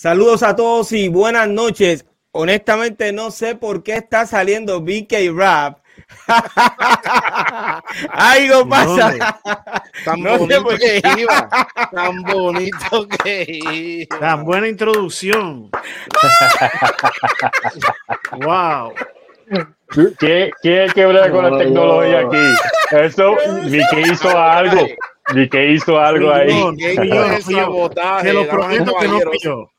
Saludos a todos y buenas noches. Honestamente no sé por qué está saliendo BK Rap. Algo pasa. Tan No bonito por que qué. iba. Tan bonito que iba. Tan buena introducción. wow. ¿Quién, quién que brega con la tecnología aquí? Eso, que hizo algo. Ni que hizo algo ahí. Te lo y prometo que no fui caballeros? yo.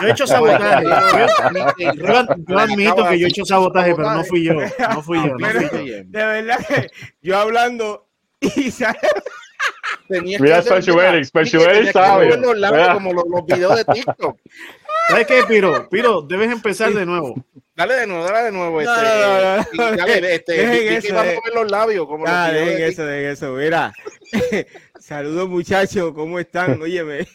Yo he hecho sabotaje. Yo, yo- yo admito que yo he hecho sabotaje, pero no fui yo. No fui yo. No fui yo. De verdad que yo hablando y sale- Mira, que hacer- Special Eric, Special Eric que sabe. como los, los videos de TikTok. ¿Sabes qué, Piro? Piro, debes empezar de nuevo. Dale de nuevo, dale de nuevo. No, Este, no, no, no, y no, dale, este, eso, que va a mover los labios como los Ah, dejen de eso, dejen eso. Mira, saludos muchachos, ¿cómo están? Óyeme.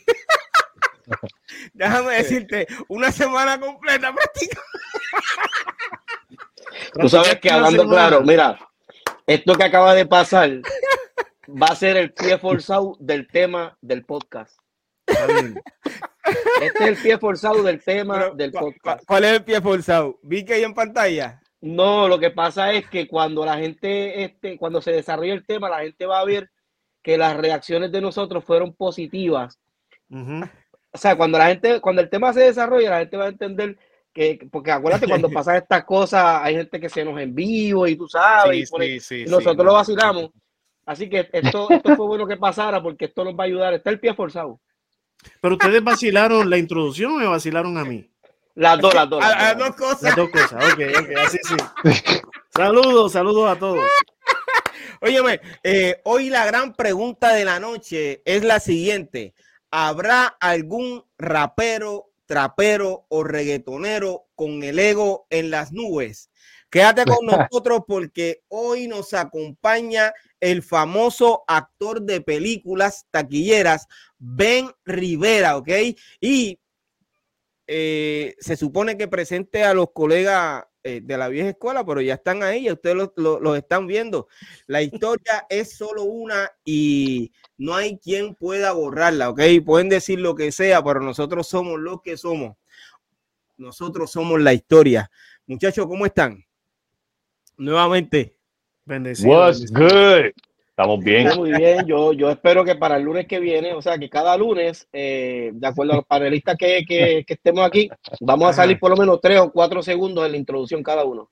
Déjame decirte, una semana completa práctica. Tú sabes que hablando claro, mira, esto que acaba de pasar va a ser el pie forzado del tema del podcast. Este es el pie forzado del tema Pero, del ¿cu- cu- podcast. ¿Cuál es el pie forzado? ¿Vi que ahí en pantalla? No, lo que pasa es que cuando la gente, este, cuando se desarrolla el tema, la gente va a ver que las reacciones de nosotros fueron positivas. O sea, cuando la gente, cuando el tema se desarrolla, la gente va a entender que, porque acuérdate, cuando pasan estas cosas, hay gente que se nos en vivo y tú sabes, y Sí, pone- sí, sí, y nosotros no. lo vacilamos. Así que esto, esto fue bueno que pasara porque esto nos va a ayudar. Está el pie forzado. Pero ustedes vacilaron la introducción o me vacilaron a mí. Las dos, las dos. las A- dos cosas. Las dos cosas. Ok, ok, así sí. Saludos, saludos a todos. Óyeme, eh, hoy la gran pregunta de la noche es la siguiente. ¿Habrá algún rapero, trapero o reggaetonero con el ego en las nubes? Quédate con nosotros porque hoy nos acompaña el famoso actor de películas taquilleras, Ben Rivera, ¿ok? Y eh, se supone que presente a los colegas eh, de la vieja escuela, pero ya están ahí, ya ustedes los, están viendo. La historia es solo una y no hay quien pueda borrarla, ¿ok? Pueden decir lo que sea, pero nosotros somos lo que somos. Nosotros somos la historia. Muchachos, ¿cómo están? Nuevamente. Bendecido. What's bendecido. good? Estamos bien. Muy bien, yo, yo espero que para el lunes que viene, o sea, que cada lunes, eh, de acuerdo a los panelistas que, que- que estemos aquí, vamos a salir por lo menos tres o cuatro segundos en la introducción cada uno.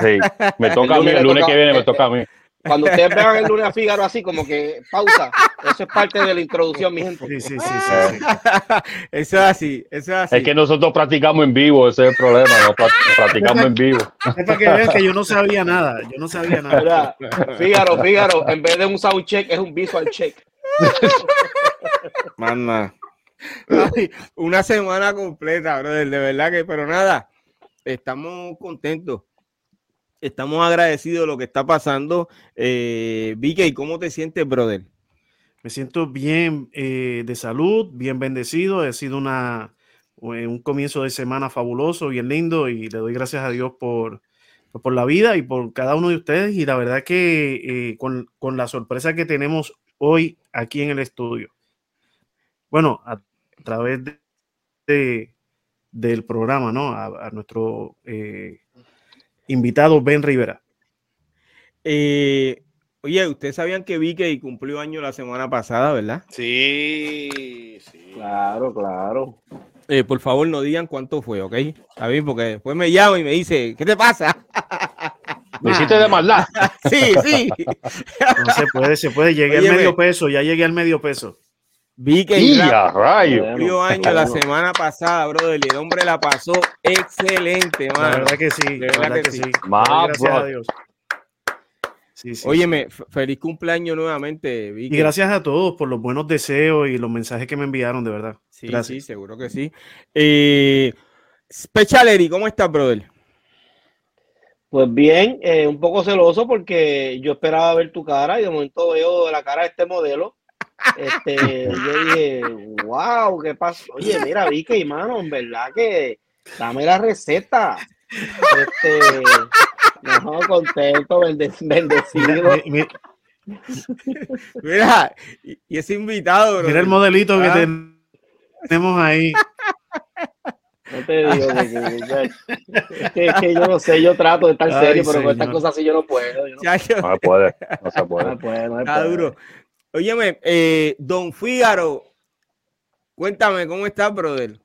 Sí, me toca a mí. El lunes que viene me toca a mí. Cuando ustedes vean el lunes a Fígaro así, como que pausa, eso es parte de la introducción, mi gente. Sí, sí, sí, sí, sí. eso es así, eso es así. Es que nosotros practicamos en vivo, ese es el problema. No pra- practicamos en vivo. Es para que vean que yo no sabía nada. Yo no sabía nada. Mira, Fígaro, Fígaro, en vez de un sound check, es un visual check. Manda. Ay, una semana completa, brother, de verdad que, pero nada, estamos contentos. Estamos agradecidos de lo que está pasando. Eh, Vicky, ¿cómo te sientes, brother? Me siento bien eh, de salud, bien bendecido. Ha sido una, eh, un comienzo de semana fabuloso, bien lindo y le doy gracias a Dios por, por la vida y por cada uno de ustedes. Y la verdad que eh, con, con la sorpresa que tenemos hoy aquí en el estudio. Bueno, a, través de, de- del programa, ¿no? A, a nuestro eh, invitado Ben Rivera. Eh, Oye, ustedes sabían que Vicky cumplió año la semana pasada, ¿verdad? Sí, sí. Claro, claro. Eh, por favor, no digan cuánto fue, ¿ok? Está bien, porque después me llama y me dice, ¿qué te pasa? Me hiciste de maldad. sí, sí. No se puede, se puede. Llegué al medio peso, ya llegué al medio peso. A rayo. cumplió año la semana pasada, brother, y el hombre la pasó excelente, La mano. verdad que sí, De la verdad verdad que que sí. sí. Más, Gracias a. Dios. Sí, sí. Óyeme, feliz cumpleaños nuevamente, Vicky. Y gracias a todos por los buenos deseos y los mensajes que me enviaron, de verdad. Sí, gracias. sí, seguro que sí. Eh, Specialery, ¿cómo estás, brother? Pues bien, eh, un poco celoso porque yo esperaba ver tu cara y de momento veo la cara de este modelo. Este, yo dije, wow, ¿qué pasó? Oye, mira, vi que, mano, en verdad que dame la receta. Este, no, contento, bende- bendecido. Mi- mi- Mira, y, ese invitado, brother. Mira el modelito que Ah. ten- tenemos ahí. No te digo que, que- que- yo no sé, yo trato de estar Ay, serio, pero con estas cosas así yo no puedo. Yo no, se puede. No se no puede. puedo, no está puedo. duro. Óyeme, eh, Don Fígaro, cuéntame, ¿cómo estás, brother?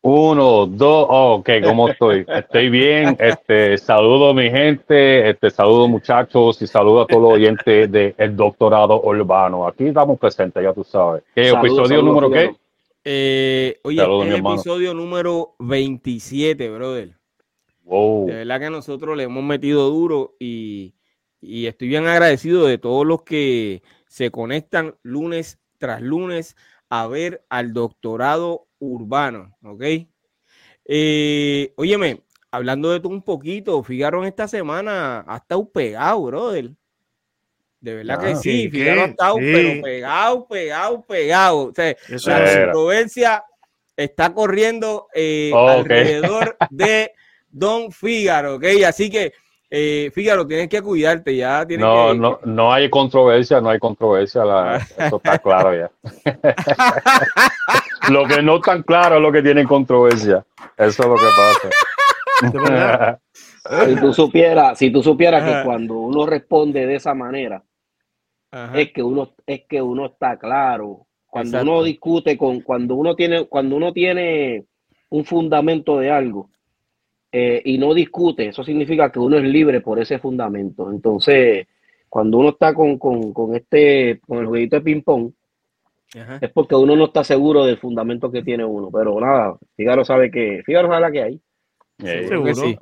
Uno, dos, oh, ok, ¿cómo estoy? Estoy bien, este, saludo a mi gente, este, saludo muchachos y saludo a todos los oyentes del doctorado urbano. Aquí estamos presentes, ya tú sabes. ¿Qué Saludos, episodio número qué? Eh, oye, Saludos, es mi el hermano. episodio número 27, brother. Wow. De verdad que nosotros le hemos metido duro y, y estoy bien agradecido de todos los que se conectan lunes tras lunes a ver al doctorado urbano, ¿ok? Eh, óyeme, hablando de tú un poquito, Figaro en esta semana ha estado pegado, brother. De verdad que sí, ¿qué, Figaro ha estado, Sí. pero pegado, pegado, pegado. O sea, Eso la. Era. controversia está corriendo eh, Oh, alrededor de Don Fígaro, ¿ok? Así que, eh, Fígaro, tienes que cuidarte ya. Tienes No, que... no, no hay controversia, no hay controversia, la- eso está claro ya. lo que no tan claro es lo que tiene controversia. Eso es lo que pasa. Si tú supieras, si tú supieras Ajá. que cuando uno responde de esa manera, Ajá. es que uno, es que uno está claro. Cuando Exacto. uno discute con, cuando uno tiene, cuando uno tiene un fundamento de algo eh, y no discute, eso significa que uno es libre por ese fundamento. Entonces, cuando uno está con, con, con este, con el jueguito de ping pong, Ajá. es porque uno no está seguro del fundamento que tiene uno. Pero nada, Figaro sabe que, Figaro sabe la que hay. Eh, Seguro que sí.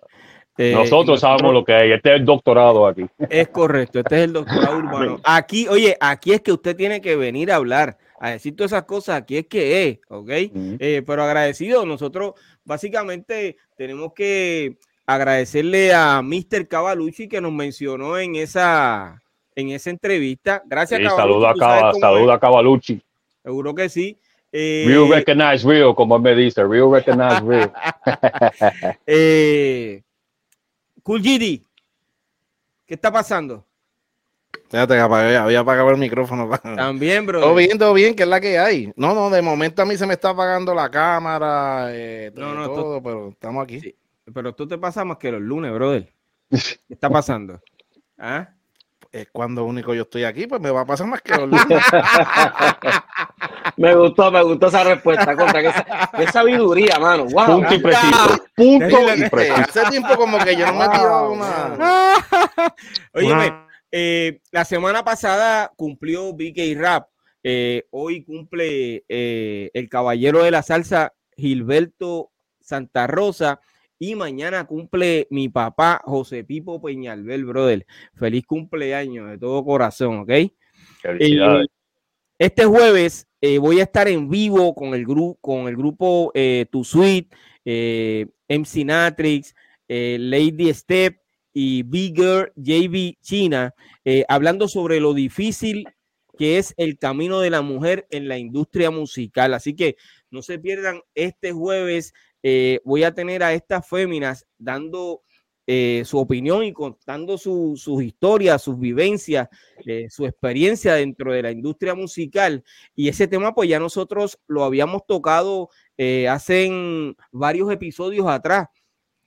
Eh, Nosotros sabemos lo que hay. Este es el doctorado aquí. Es correcto, este es el doctorado urbano. Aquí, oye, aquí es que usted tiene que venir a hablar, a decir todas esas cosas, aquí es que es, ¿ok? Eh, pero agradecido, nosotros básicamente tenemos que agradecerle a Mr. Cavalucci que nos mencionó en esa, en esa entrevista. Gracias, Sí, saluda a, es, a Cavalucci. Seguro que sí. Eh, Real recognize real, como me dice. Real recognize real. eh, cool GD, ¿qué está pasando? Que apagué- había apagado el micrófono. También, bro. Todo bien, todo bien, que es la que hay. No, no, de momento a mí se me está apagando la cámara, eh, No, no, todo, pero estamos aquí. Sí. Pero esto te pasa más que los lunes, brother. ¿Qué está pasando? ¿Ah? Es cuando único yo estoy aquí, pues me va a pasar más que los lunes. Me gustó, me gustó esa respuesta. Contra, qué, sa- qué sabiduría, mano. Wow. Punto y preciso. Punto y preciso. Hace tiempo como que yo no me he tirado una... Una- eh, la semana pasada cumplió BK Rap. Eh, hoy cumple eh, el caballero de la salsa Gilberto Santa Rosa. Y mañana cumple mi papá José Pipo Peñalbel, brother. Feliz cumpleaños de todo corazón, ¿ok? Felicidades. Este jueves voy a estar en vivo con el, grupo con el grupo Tu Suite, MC Natrix, Lady Step y Bigger JB China, eh, hablando sobre lo difícil que es el camino de la mujer en la industria musical. Así que no se pierdan este jueves. eh, voy a tener a estas féminas dando eh, su opinión y contando su- sus historias, sus vivencias, su experiencia dentro de la industria musical. Y ese tema, pues ya nosotros lo habíamos tocado hace varios episodios atrás.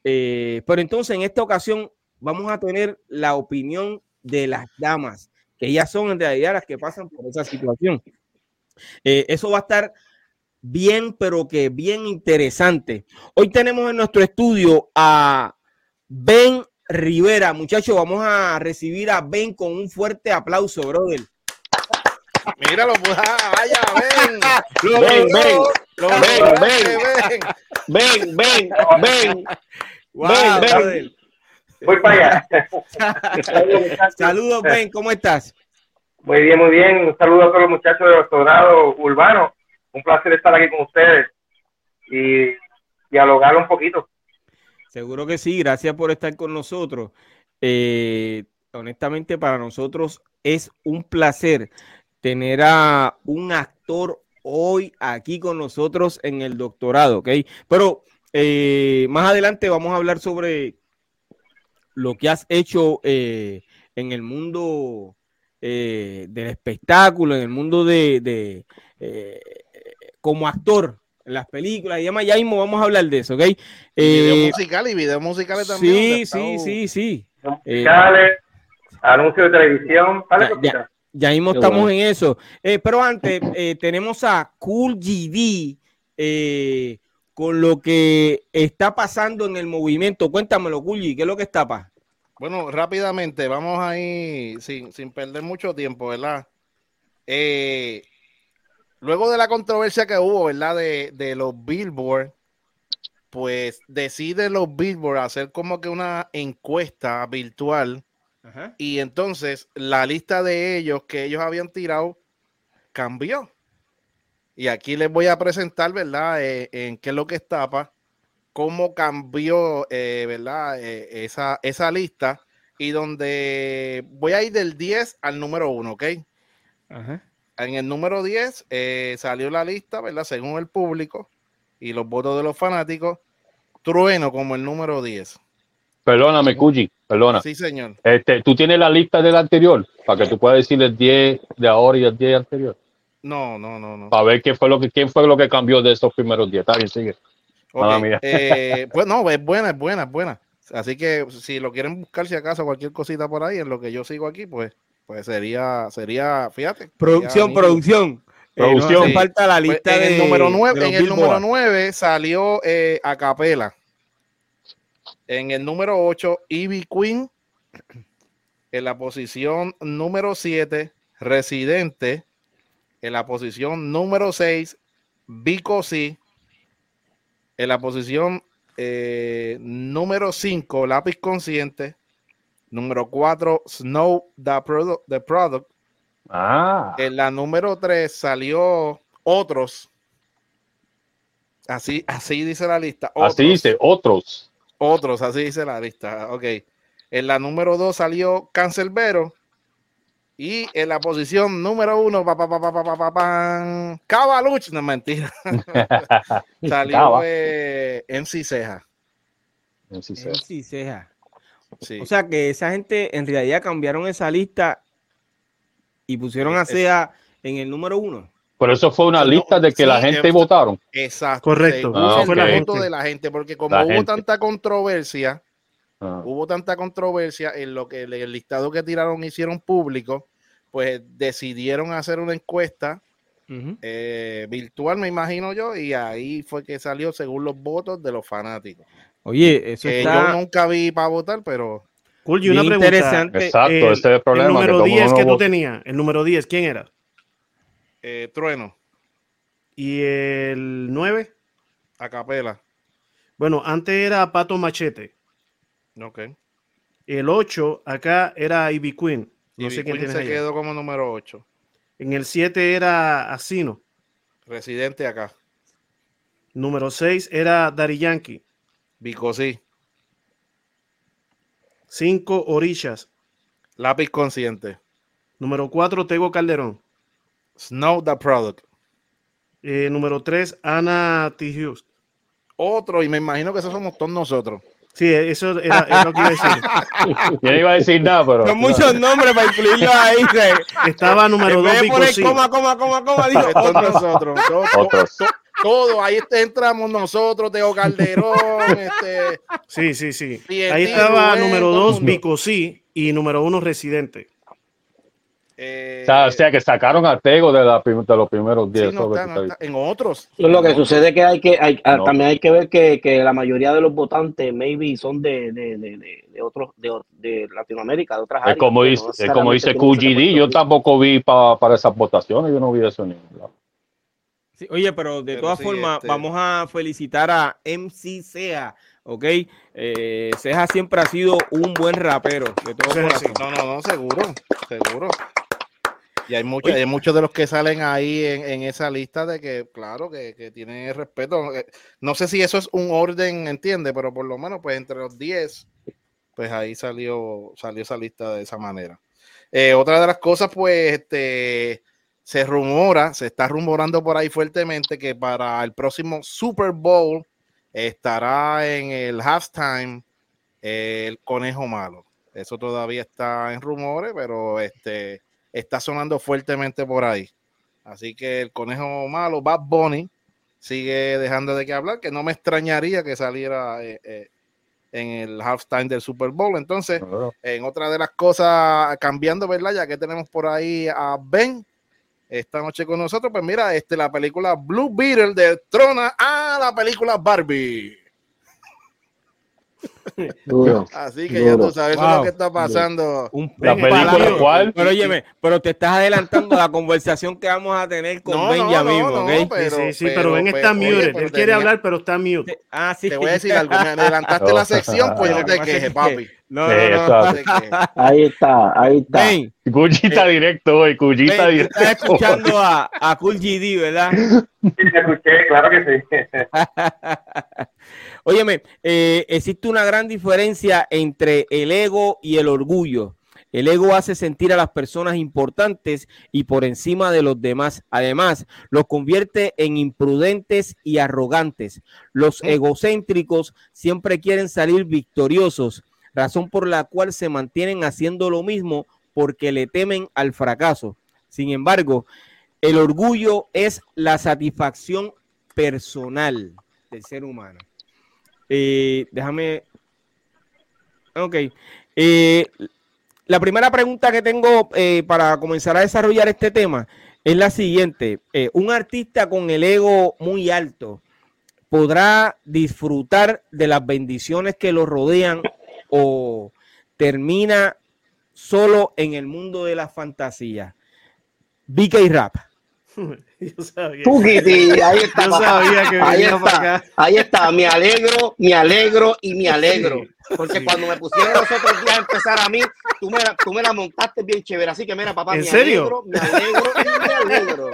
Pero entonces en esta ocasión vamos a tener la opinión de las damas. que ellas son en realidad las que pasan por esa situación. Eh, eso va a estar bien, pero que bien interesante. Hoy tenemos en nuestro estudio a Ben Rivera. Muchachos, vamos a recibir a Ben con un fuerte aplauso, brother. Míralo, pues, ah, vaya, ven. Lo Ven, logró. Lo Ven, lograste, ven. ven. Ven, ven, ven. Wow, Ven, ven. brother. Voy para allá. Saludos, Ben, ¿cómo estás? Muy bien, muy bien. Un saludo a todos los muchachos de doctorado urbano. Un placer estar aquí con ustedes y dialogar un poquito. Seguro que sí, gracias por estar con nosotros. Eh, honestamente, para nosotros es un placer tener a un actor hoy aquí con nosotros en el doctorado, ¿ok? Pero eh, más adelante vamos a hablar sobre lo que has hecho eh, en el mundo eh, del espectáculo, en el mundo de, de, eh, como actor en las películas y demás. Ya mismo vamos a hablar de eso, ¿ok? Y video Eh, musical y videos musicales también. sí, sí, sí, sí. Eh, Musicales, anuncios de televisión. Dale, Ya, mismo Qué estamos bueno. en eso. Eh, pero antes, eh, tenemos a Cool GD eh, con lo que está pasando en el movimiento. Cuéntamelo, Cool G, ¿qué es lo que está pasando? Bueno, rápidamente, vamos ahí sin, sin perder mucho tiempo, ¿verdad? Eh, luego de la controversia que hubo, ¿verdad? De, de los Billboard, pues deciden los Billboard hacer como que una encuesta virtual y entonces la lista de ellos que ellos habían tirado cambió. Y aquí les voy a presentar, ¿verdad? Eh, en qué es lo que estaba, cómo cambió, eh, ¿verdad? Eh, esa, esa lista y donde voy a ir del 10 al número 1, ¿ok? Ajá. En el número 10 eh, salió la lista, ¿verdad? Según el público y los votos de los fanáticos. Trueno como el número 10. Perdóname, Cuyi, perdona. Sí, señor. Este, tú tienes la lista del anterior para que tú puedas decir el 10 de ahora y el 10 anterior. No, no, no, no. Para ver qué fue lo que, quién fue lo que cambió de esos primeros 10. Está bien, sigue. Ok, Mala mía. eh, pues no, es buena, es buena, es buena. Así que si lo quieren buscar si acaso cualquier cosita por ahí en lo que yo sigo aquí, pues, pues sería, sería, fíjate. Producción, sería producción. Eh, no falta la Pues, lista en de el número 9, de los en el número Billboard. 9 salió eh, a capela. En el número 8, Ivy Queen. En la posición número 7, Residente. En la posición número 6, Vico C. En la posición eh, número 5, Lápiz Consciente. Número 4, Snow the Product. The Product. Ah, En la número 3 salió otros. Así, así dice la lista. Otros, así dice, otros. Otros, así dice la lista. Ok. En la número 2 salió Cancelbero. Y en la posición número uno, pa, pa, pa, Cavaluch, no mentira. Salió eh, MC Ceja. MC Ceja. O sea que esa gente en realidad cambiaron esa lista y pusieron a Ceja en el número uno. Pero eso fue una lista de que la gente votaron. Exacto. Correcto. Ah, okay. el voto de la gente, porque como hubo tanta controversia, Ah. hubo tanta controversia en lo que el listado que tiraron hicieron público, pues decidieron hacer una encuesta eh, virtual, me imagino yo, y ahí fue que salió según los votos de los fanáticos. Oye, eso Que está yo nunca vi para votar, pero Cool, y una bien pregunta. interesante. Exacto, El- ese es el problema. el que número el 10 mundo que tú tenías, el número 10, ¿quién era? eh, Trueno, Y el 9, a capela. bueno, antes era Pato Machete. Ok. El 8, acá era Ivy Queen. No Y sé quién Queen se allá. quedó como número 8. En el 7 era Asino. Residente acá. Número 6 era Daddy Yankee. Bicosí. 5, Orishas. Lápiz consciente. Número 4, Tego Calderón. Snow the Product. Eh, número 3, Ana T. Hughes. Otro, y me imagino que esos somos todos nosotros. Sí, eso era, era lo que iba a decir. Yo no iba a decir nada, pero. Son muchos nombres para incluirlos ahí. Estaba número En 2, vez de poner coma, coma, coma, coma, dijo Todos otro. nosotros. Todos, Otros. to- todo, ahí entramos nosotros, Teo Calderón, este, Sí, sí, sí. Ahí estaba número todo el 2, mundo. Bicosí. Y número 1, Residente. Eh, O sea, o sea, que sacaron a Tego de, la de los primeros sí, 10. no eso está, que no está. En otros. Lo que sucede es que hay que, hay, ah, No. también hay que ver que, que la mayoría de los votantes, maybe, son de, de, de, de, de otros, de, de Latinoamérica, de otras Es áreas. como que dice, no es como dice QGD, yo tampoco vi pa- para esas votaciones, yo no vi eso ni. Sí, oye, pero de Pero todas sí, formas, este- vamos a felicitar a MC Sea, ¿ok? Eh, Ceja siempre ha sido un buen rapero, de todo es así. corazón. No, no, no, seguro, seguro. Y hay muchos, Oye. hay muchos de los que salen ahí en, en esa lista de que, claro, que, que tienen el respeto. Eh, No sé si eso es un orden, entiende, pero por lo menos, pues entre los 10, pues ahí salió, salió esa lista de esa manera. Eh, otra de las cosas, pues, este, se rumora, se está rumorando por ahí fuertemente que para el próximo Super Bowl estará en el halftime el conejo malo. Eso todavía está en rumores, pero este está sonando fuertemente por ahí. Así que el conejo malo, Bad Bunny, sigue dejando de qué hablar, que no me extrañaría que saliera eh, eh, en el halftime del Super Bowl. Entonces, en otra de las cosas, cambiando, ¿verdad? Ya que tenemos por ahí a Ben esta noche con nosotros, pues mira, este, la película Blue Beetle de Trona a la película Barbie. Duro. Así que ya tú sabes, eso es Wow. lo que está pasando. Un La película, palabra. ¿cuál? Pero óyeme, pero te estás adelantando a la conversación que vamos a tener con No, Ben ya no, mismo, no, ¿ok? Sí, pero- sí, sí, pero, pero- Ben está pero- oye, muted. pero Él quiere tenía- hablar, pero está mute. Ah, sí. Te voy a decir algo, me adelantaste la sección, pues no te quejes, es que- papi. No, no, no. Ahí está, ahí está. Ben, Cuyita directo hoy, Ben, tú directo. estás escuchando a, a Cool GD, ¿verdad? Sí, te escuché, claro que sí. Óyeme, eh, existe una gran diferencia entre el ego y el orgullo. El ego hace sentir a las personas importantes y por encima de los demás. Además, los convierte en imprudentes y arrogantes. Los egocéntricos siempre quieren salir victoriosos, razón por la cual se mantienen haciendo lo mismo porque le temen al fracaso. Sin embargo, el orgullo es la satisfacción personal del ser humano. Déjame. Ok. Eh, la primera pregunta que tengo eh, para comenzar a desarrollar este tema es la siguiente. Eh, un artista con el ego muy alto podrá disfrutar de las bendiciones que lo rodean o termina solo en el mundo de la fantasía. BK Rap. Yo sabía. Ahí está. Yo papá. sabía que ahí para está, acá. ahí está, me alegro, me alegro y me alegro. Porque cuando me pusieron los otros días a empezar a mí, tú me, la, tú me la montaste bien chévere. Así que mira, papá, ¿En me serio? alegro, me alegro y me alegro.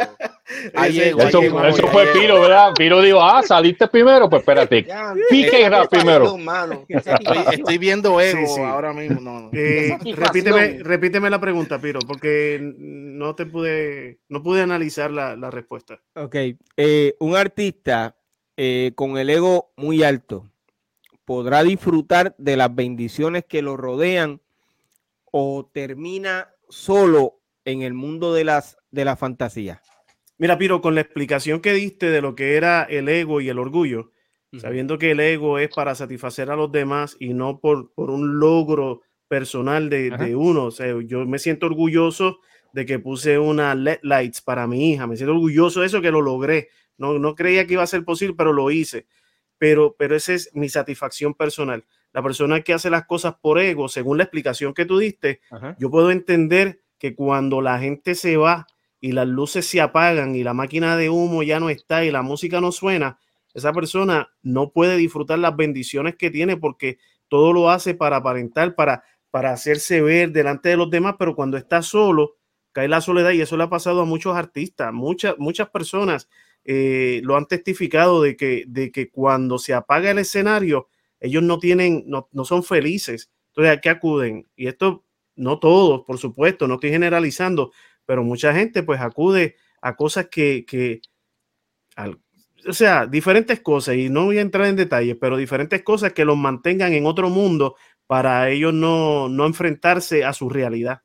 Ahí Eso, llegó, eso ahí fue. Piro, ¿verdad? Piro dijo, ah, saliste primero, pues espérate. Ya, Pique esa rap primero. mano. Estoy, estoy viendo ego Sí, sí. ahora mismo. No, no. Eh, repíteme, repíteme la pregunta, Piro, porque no te pude, no pude analizar la, la respuesta. Ok, eh, un artista eh, con el ego muy alto podrá disfrutar de las bendiciones que lo rodean o termina solo en el mundo de las de la fantasía. Mira, Piro, con la explicación que diste de lo que era el ego y el orgullo, sabiendo que el ego es para satisfacer a los demás y no por, por un logro personal de, de uno. O sea, yo me siento orgulloso de que puse una LED lights para mi hija. Me siento orgulloso de eso que lo logré. No, no creía que iba a ser posible, pero lo hice. Pero, pero esa es mi satisfacción personal. La persona que hace las cosas por ego, según la explicación que tú diste, Ajá. yo puedo entender que cuando la gente se va y las luces se apagan y la máquina de humo ya no está y la música no suena, esa persona no puede disfrutar las bendiciones que tiene porque todo lo hace para aparentar, para, para hacerse ver delante de los demás, pero cuando está solo, cae la soledad y eso le ha pasado a muchos artistas, muchas, muchas personas eh, lo han testificado de que, de que cuando se apaga el escenario, ellos no tienen, no, no son felices. Entonces, ¿a qué acuden? Y esto, no todos, por supuesto, no estoy generalizando, pero mucha gente pues acude a cosas que, que o sea, diferentes cosas, y no voy a entrar en detalles, pero diferentes cosas que los mantengan en otro mundo para ellos no, no enfrentarse a su realidad.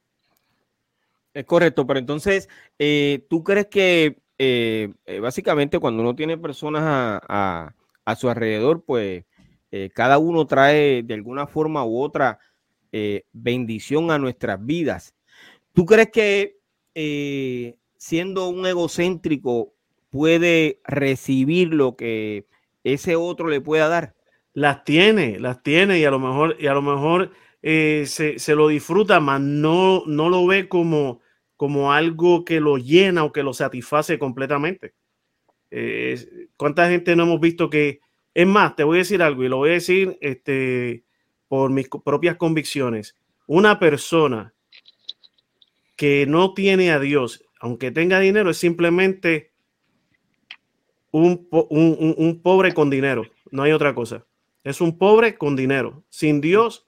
Es correcto, pero entonces, eh, ¿tú crees que eh, eh, básicamente cuando uno tiene personas a, su alrededor, pues cada uno trae de alguna forma u otra bendición a nuestras vidas? ¿Tú crees que siendo un egocéntrico, puede recibir lo que ese otro le pueda dar? Las tiene, las tiene y a lo mejor, y a lo mejor se, se, lo disfruta, mas no, no lo ve como, como algo que lo llena o que lo satisface completamente. Eh, ¿Cuánta gente no hemos visto que, es más, te voy a decir algo y lo voy a decir este, por mis propias convicciones. Una persona que no tiene a Dios, aunque tenga dinero, es simplemente un, un, un, pobre con dinero. No hay otra cosa. Es un pobre con dinero. Sin Dios,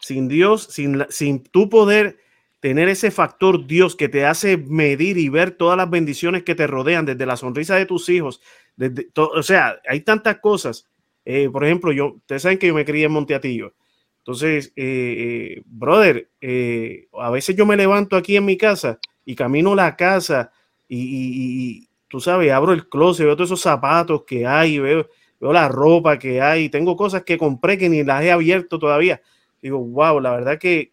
sin Dios, sin, sin tu poder tener ese factor Dios que te hace medir y ver todas las bendiciones que te rodean, desde la sonrisa de tus hijos, desde, o sea, hay tantas cosas. Eh, por ejemplo, yo, ustedes saben que yo me crié en Monteatillo. Entonces, eh, eh, brother, a veces yo me levanto aquí en mi casa y camino la casa y, y, tú sabes, abro el closet, veo todos esos zapatos que hay, veo, veo la ropa que hay, tengo cosas que compré que ni las he abierto todavía. Digo, wow, la verdad que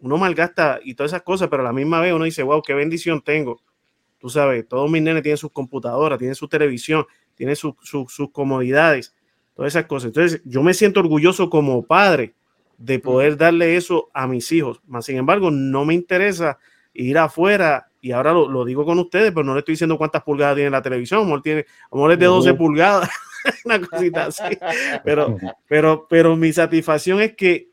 uno malgasta y todas esas cosas, pero a la misma vez uno dice, wow, qué bendición tengo. Tú sabes, todos mis nenes tienen sus computadoras, tienen su televisión, tienen sus comodidades, todas esas cosas. Entonces, yo me siento orgulloso como padre de poder darle eso a mis hijos. Más sin embargo, no me interesa ir afuera, y ahora lo, digo con ustedes, pero no le estoy diciendo cuántas pulgadas tiene la televisión, amor, tiene, amor es de 12 pulgadas, una cosita así. Pero, pero, pero mi satisfacción es que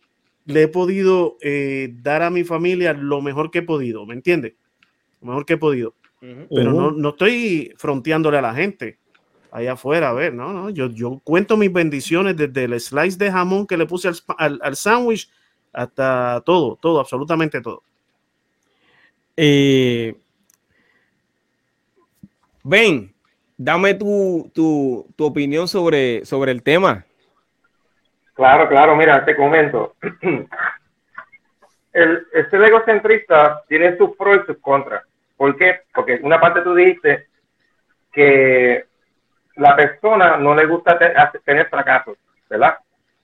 le he podido eh, dar a mi familia lo mejor que he podido, ¿me entiendes? Lo mejor que he podido. Pero no, no, estoy fronteándole a la gente allá afuera, a ver, no, no, yo, yo cuento mis bendiciones desde el slice de jamón que le puse al, al, al sándwich hasta todo, todo, absolutamente todo. Eh, ben, dame tu, tu, tu opinión sobre, sobre el tema. Claro, claro, mira, te comento. El, este egocentrista tiene sus pros y sus contras. ¿Por qué? Porque una parte tú dijiste que la persona no le gusta tener fracasos, ¿verdad?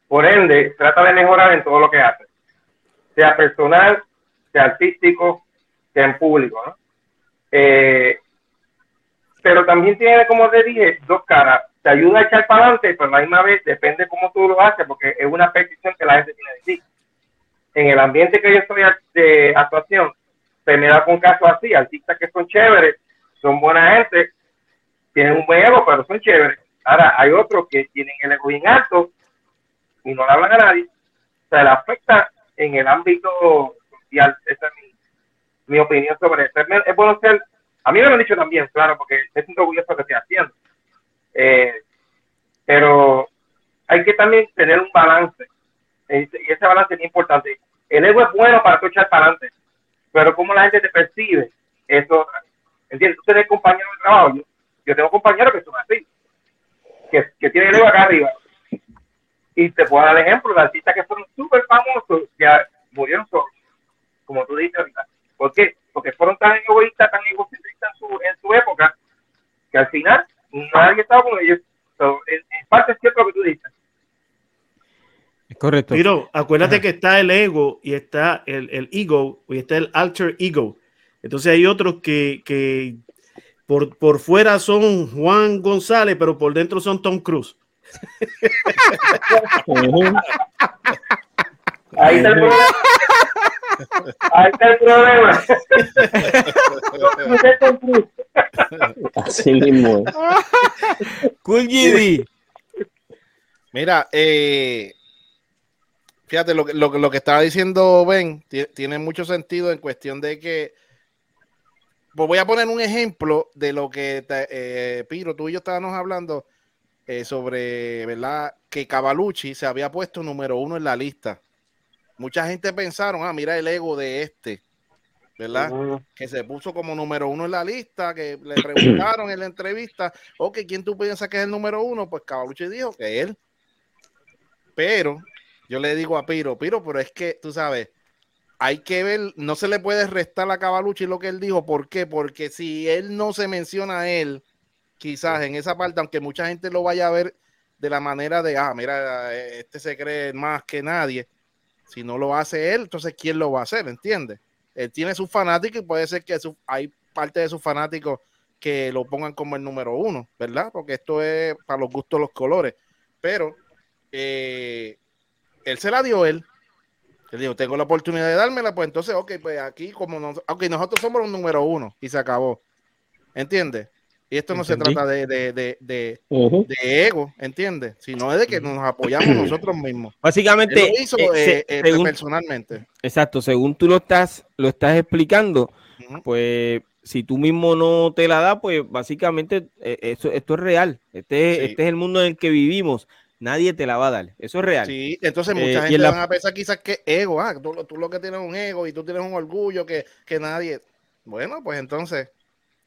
Por ende, trata de mejorar en todo lo que hace, sea personal, sea artístico, sea en público. Eh, pero también tiene, como te dije, dos caras te ayuda a echar para adelante, pero la misma vez depende cómo tú lo haces, porque es una petición que la gente tiene de ti. En el ambiente que yo estoy de actuación, se me da con casos así, artistas que son chéveres, son buena gente, tienen un buen ego, pero son chéveres. Ahora, hay otros que tienen el ego bien alto y no le hablan a nadie. O sea, le afecta en el ámbito social. Esa es mi, opinión sobre eso. Es, bueno ser, a mí me lo han dicho también, claro, porque es un orgulloso que estoy haciendo eh, pero hay que también tener un balance. Y ese balance es importante. El ego es bueno para tú echar para adelante, pero como la gente te percibe, eso, ¿entiendes? Tú tienes compañeros de trabajo. Yo, tengo compañeros que son así, que, que tienen el ego acá arriba. Y te puedo dar el ejemplo de artistas que fueron súper famosos, que murieron solos, como tú dices ahorita. ¿Por qué? Porque fueron tan egoístas, tan egocentristas en su, en su época, que al final nadie estaba con ellos. en, parte es cierto lo que tú dices. Es correcto. Pero acuérdate que está el ego y está el, el, ego y está el alter ego. Entonces hay otros que, que por, por fuera son Juan González, pero por dentro son Tom Cruise. Ahí está el problema. Ahí está el problema. Así mismo. Cool Mira, eh, fíjate, lo, lo, lo, que estaba diciendo Ben tiene mucho sentido en cuestión de que. Pues voy a poner un ejemplo de lo que eh, Piro, tú y yo estábamos hablando eh, sobre, ¿verdad? Que Cavalucci se había puesto número uno en la lista mucha gente pensaron, ah, mira el ego de este, ¿verdad? Que se puso como número uno en la lista, que le preguntaron en la entrevista, ok, ¿quién tú piensas que es el número uno? Pues Cavalucci dijo que él. Pero yo le digo a Piro, Piro, pero es que tú sabes, hay que ver, no se le puede restar a Cavalucci lo que él dijo. ¿Por qué? Porque si él no se menciona a él, quizás en esa parte, aunque mucha gente lo vaya a ver de la manera de, ah, mira, este se cree más que nadie, si no lo hace él, entonces ¿quién lo va a hacer? ¿Entiendes? Él tiene sus fanáticos y puede ser que hay parte de sus fanáticos que lo pongan como el número uno, ¿verdad? Porque esto es para los gustos, los colores. Pero eh, él se la dio él. Él dijo, tengo la oportunidad de dármela, pues entonces, ok, pues aquí como nos, ok, nosotros somos los número uno y se acabó. ¿Entiendes? Y esto no se trata de, de, de, de, ego, ¿entiendes? Sino es de que nos apoyamos nosotros mismos. Él Básicamente, lo hizo eh, se- eh, según- personalmente. exacto, según tú lo estás, lo estás explicando, pues si tú mismo no te la das, pues básicamente eh, esto es real. Este, Sí. este es el mundo en el que vivimos. Nadie te la va a dar. Eso es real. Sí, entonces Eh, mucha gente en la- van a pensar quizás que ego, ah, tú, lo- tú lo que tienes es un ego y tú tienes un orgullo que, que nadie. Bueno, pues entonces,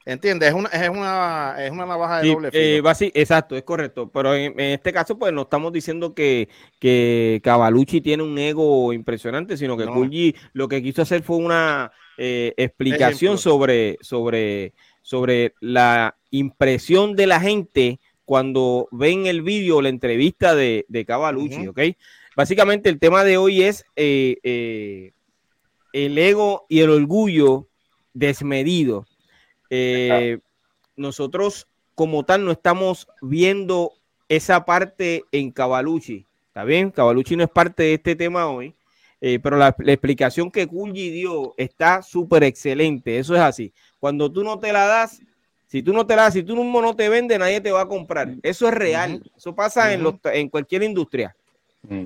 ¿entiendes? Es una, es una, es una navaja de Sí, doble eh, filo. basi- exacto, es correcto. Pero en, en este caso, pues no estamos diciendo que, que Cavalucci tiene un ego impresionante, sino que No. Kulji lo que quiso hacer fue una eh, explicación Ejemplo. sobre, sobre, sobre la impresión de la gente cuando ven el vídeo o la entrevista de, de Cavalucci. ¿ok? Básicamente el tema de hoy es eh, eh, el ego y el orgullo desmedido. Eh, nosotros como tal no estamos viendo esa parte en Cavalucci. ¿Está bien? Cavalucci no es parte de este tema hoy, eh, pero la, la explicación que Kulji dio está súper excelente. Eso es así. Cuando tú no te la das, si tú no te la das, si tú no te vendes, nadie te va a comprar. Eso es real. Eso pasa en, los, en cualquier industria.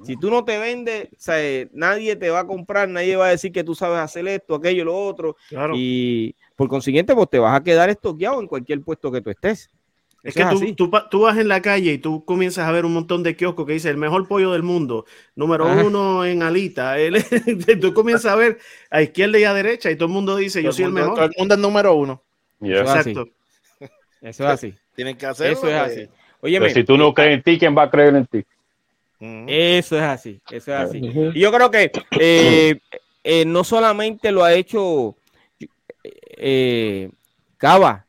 Si tú no te vendes, o sea, eh, nadie te va a comprar, nadie va a decir que tú sabes hacer esto, aquello, lo otro. Claro. Y por consiguiente, pues te vas a quedar estoqueado en cualquier puesto que tú estés. Es que tú, tú, vas en la calle y tú comienzas a ver un montón de kioscos que dice el mejor pollo del mundo, número Ajá. uno en Alita. Él- tú comienzas a ver a izquierda y a derecha y todo el mundo dice yo soy el mundo- Todo mejor. el mundo es número uno. Eso es así. Exacto. Eso es así. Tienen que hacerlo. Eso es pues. así. Pero si tú no crees en ti, ¿quién va a creer en ti? Eso es así. Eso es así. Y yo creo que eh, eh, no solamente lo ha hecho eh, Cava,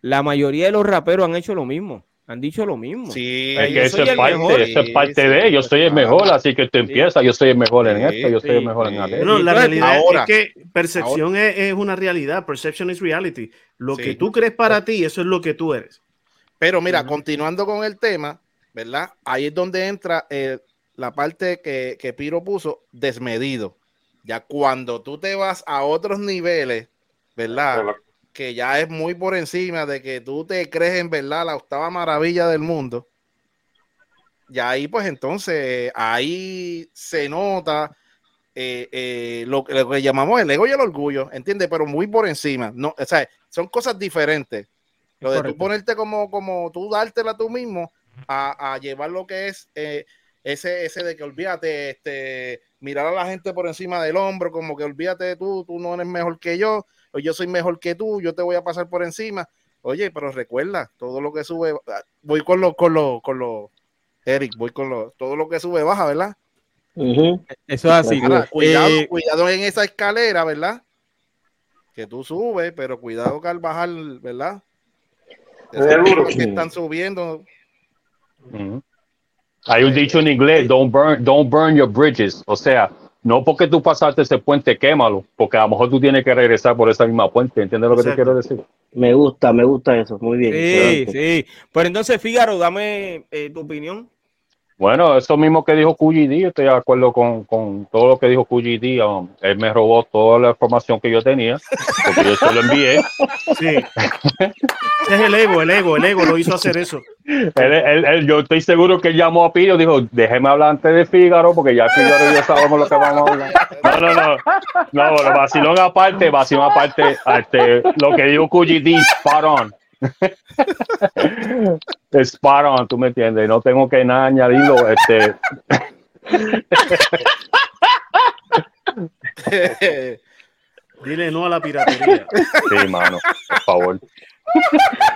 la mayoría de los raperos han hecho lo mismo. Han dicho lo mismo. Sí, Es que eso es el parte, mejor. eso es parte Sí, de, yo soy el mejor, así que tú empiezas, yo soy el mejor en esto, yo soy el mejor en sí. aquello. Bueno, la realidad ahora- es que percepción es, es una realidad, perception is reality. Lo Sí. que tú crees para ti, eso es lo que tú eres. Pero mira, continuando con el tema, ¿verdad? Ahí es donde entra eh, la parte que, que Piro puso, desmedido. Ya cuando tú te vas a otros niveles, ¿verdad? Que ya es muy por encima de que tú te crees en verdad la octava maravilla del mundo. Y ahí, pues entonces, ahí se nota eh, eh, lo, lo que llamamos el ego y el orgullo, ¿entiendes? Pero muy por encima. No, o sea, son cosas diferentes. Lo de tú Correcto. ponerte como, como tú dártela tú mismo a, a llevar lo que es eh, ese, ese de que olvídate, este, mirar a la gente por encima del hombro, como que olvídate de tú, tú no eres mejor que yo, o yo soy mejor que tú, yo te voy a pasar por encima. Oye, pero recuerda, todo lo que sube, ah, voy con los, con los, con los, Eric, voy con los, todo lo que sube baja, ¿verdad? Eso es así. Ahora, cuidado, Eh, cuidado en esa escalera, ¿verdad? Que tú subes, pero cuidado que al bajar, ¿verdad? Es que están subiendo. Hay un dicho en inglés, don't burn, don't burn your bridges. O sea, no porque tú pasaste ese puente, quémalo, porque a lo mejor tú tienes que regresar por esa misma puente. ¿Entiendes lo que te quiero decir? Me gusta, me gusta eso. Muy bien. Sí, sí. Pero entonces, Fígaro, dame eh, tu opinión. Bueno, eso mismo que dijo QGD, estoy de acuerdo con, con todo lo que dijo QGD. um, él me robó toda la información que yo tenía, porque yo se lo envié. Sí. Ese es el ego, el ego, el ego lo hizo hacer eso. Él- él- él- yo estoy seguro que él llamó a Pío y dijo, déjeme hablar antes de Fígaro, porque ya Fígaro y yo sabemos lo que vamos a hablar. No, no, no. No, bueno, vacilón aparte, vacilón aparte, este, lo que dijo QGD, spot on. spot on, tú me entiendes, no tengo que nada añadirlo. Este, Dile no a la piratería. sí, mano, por favor.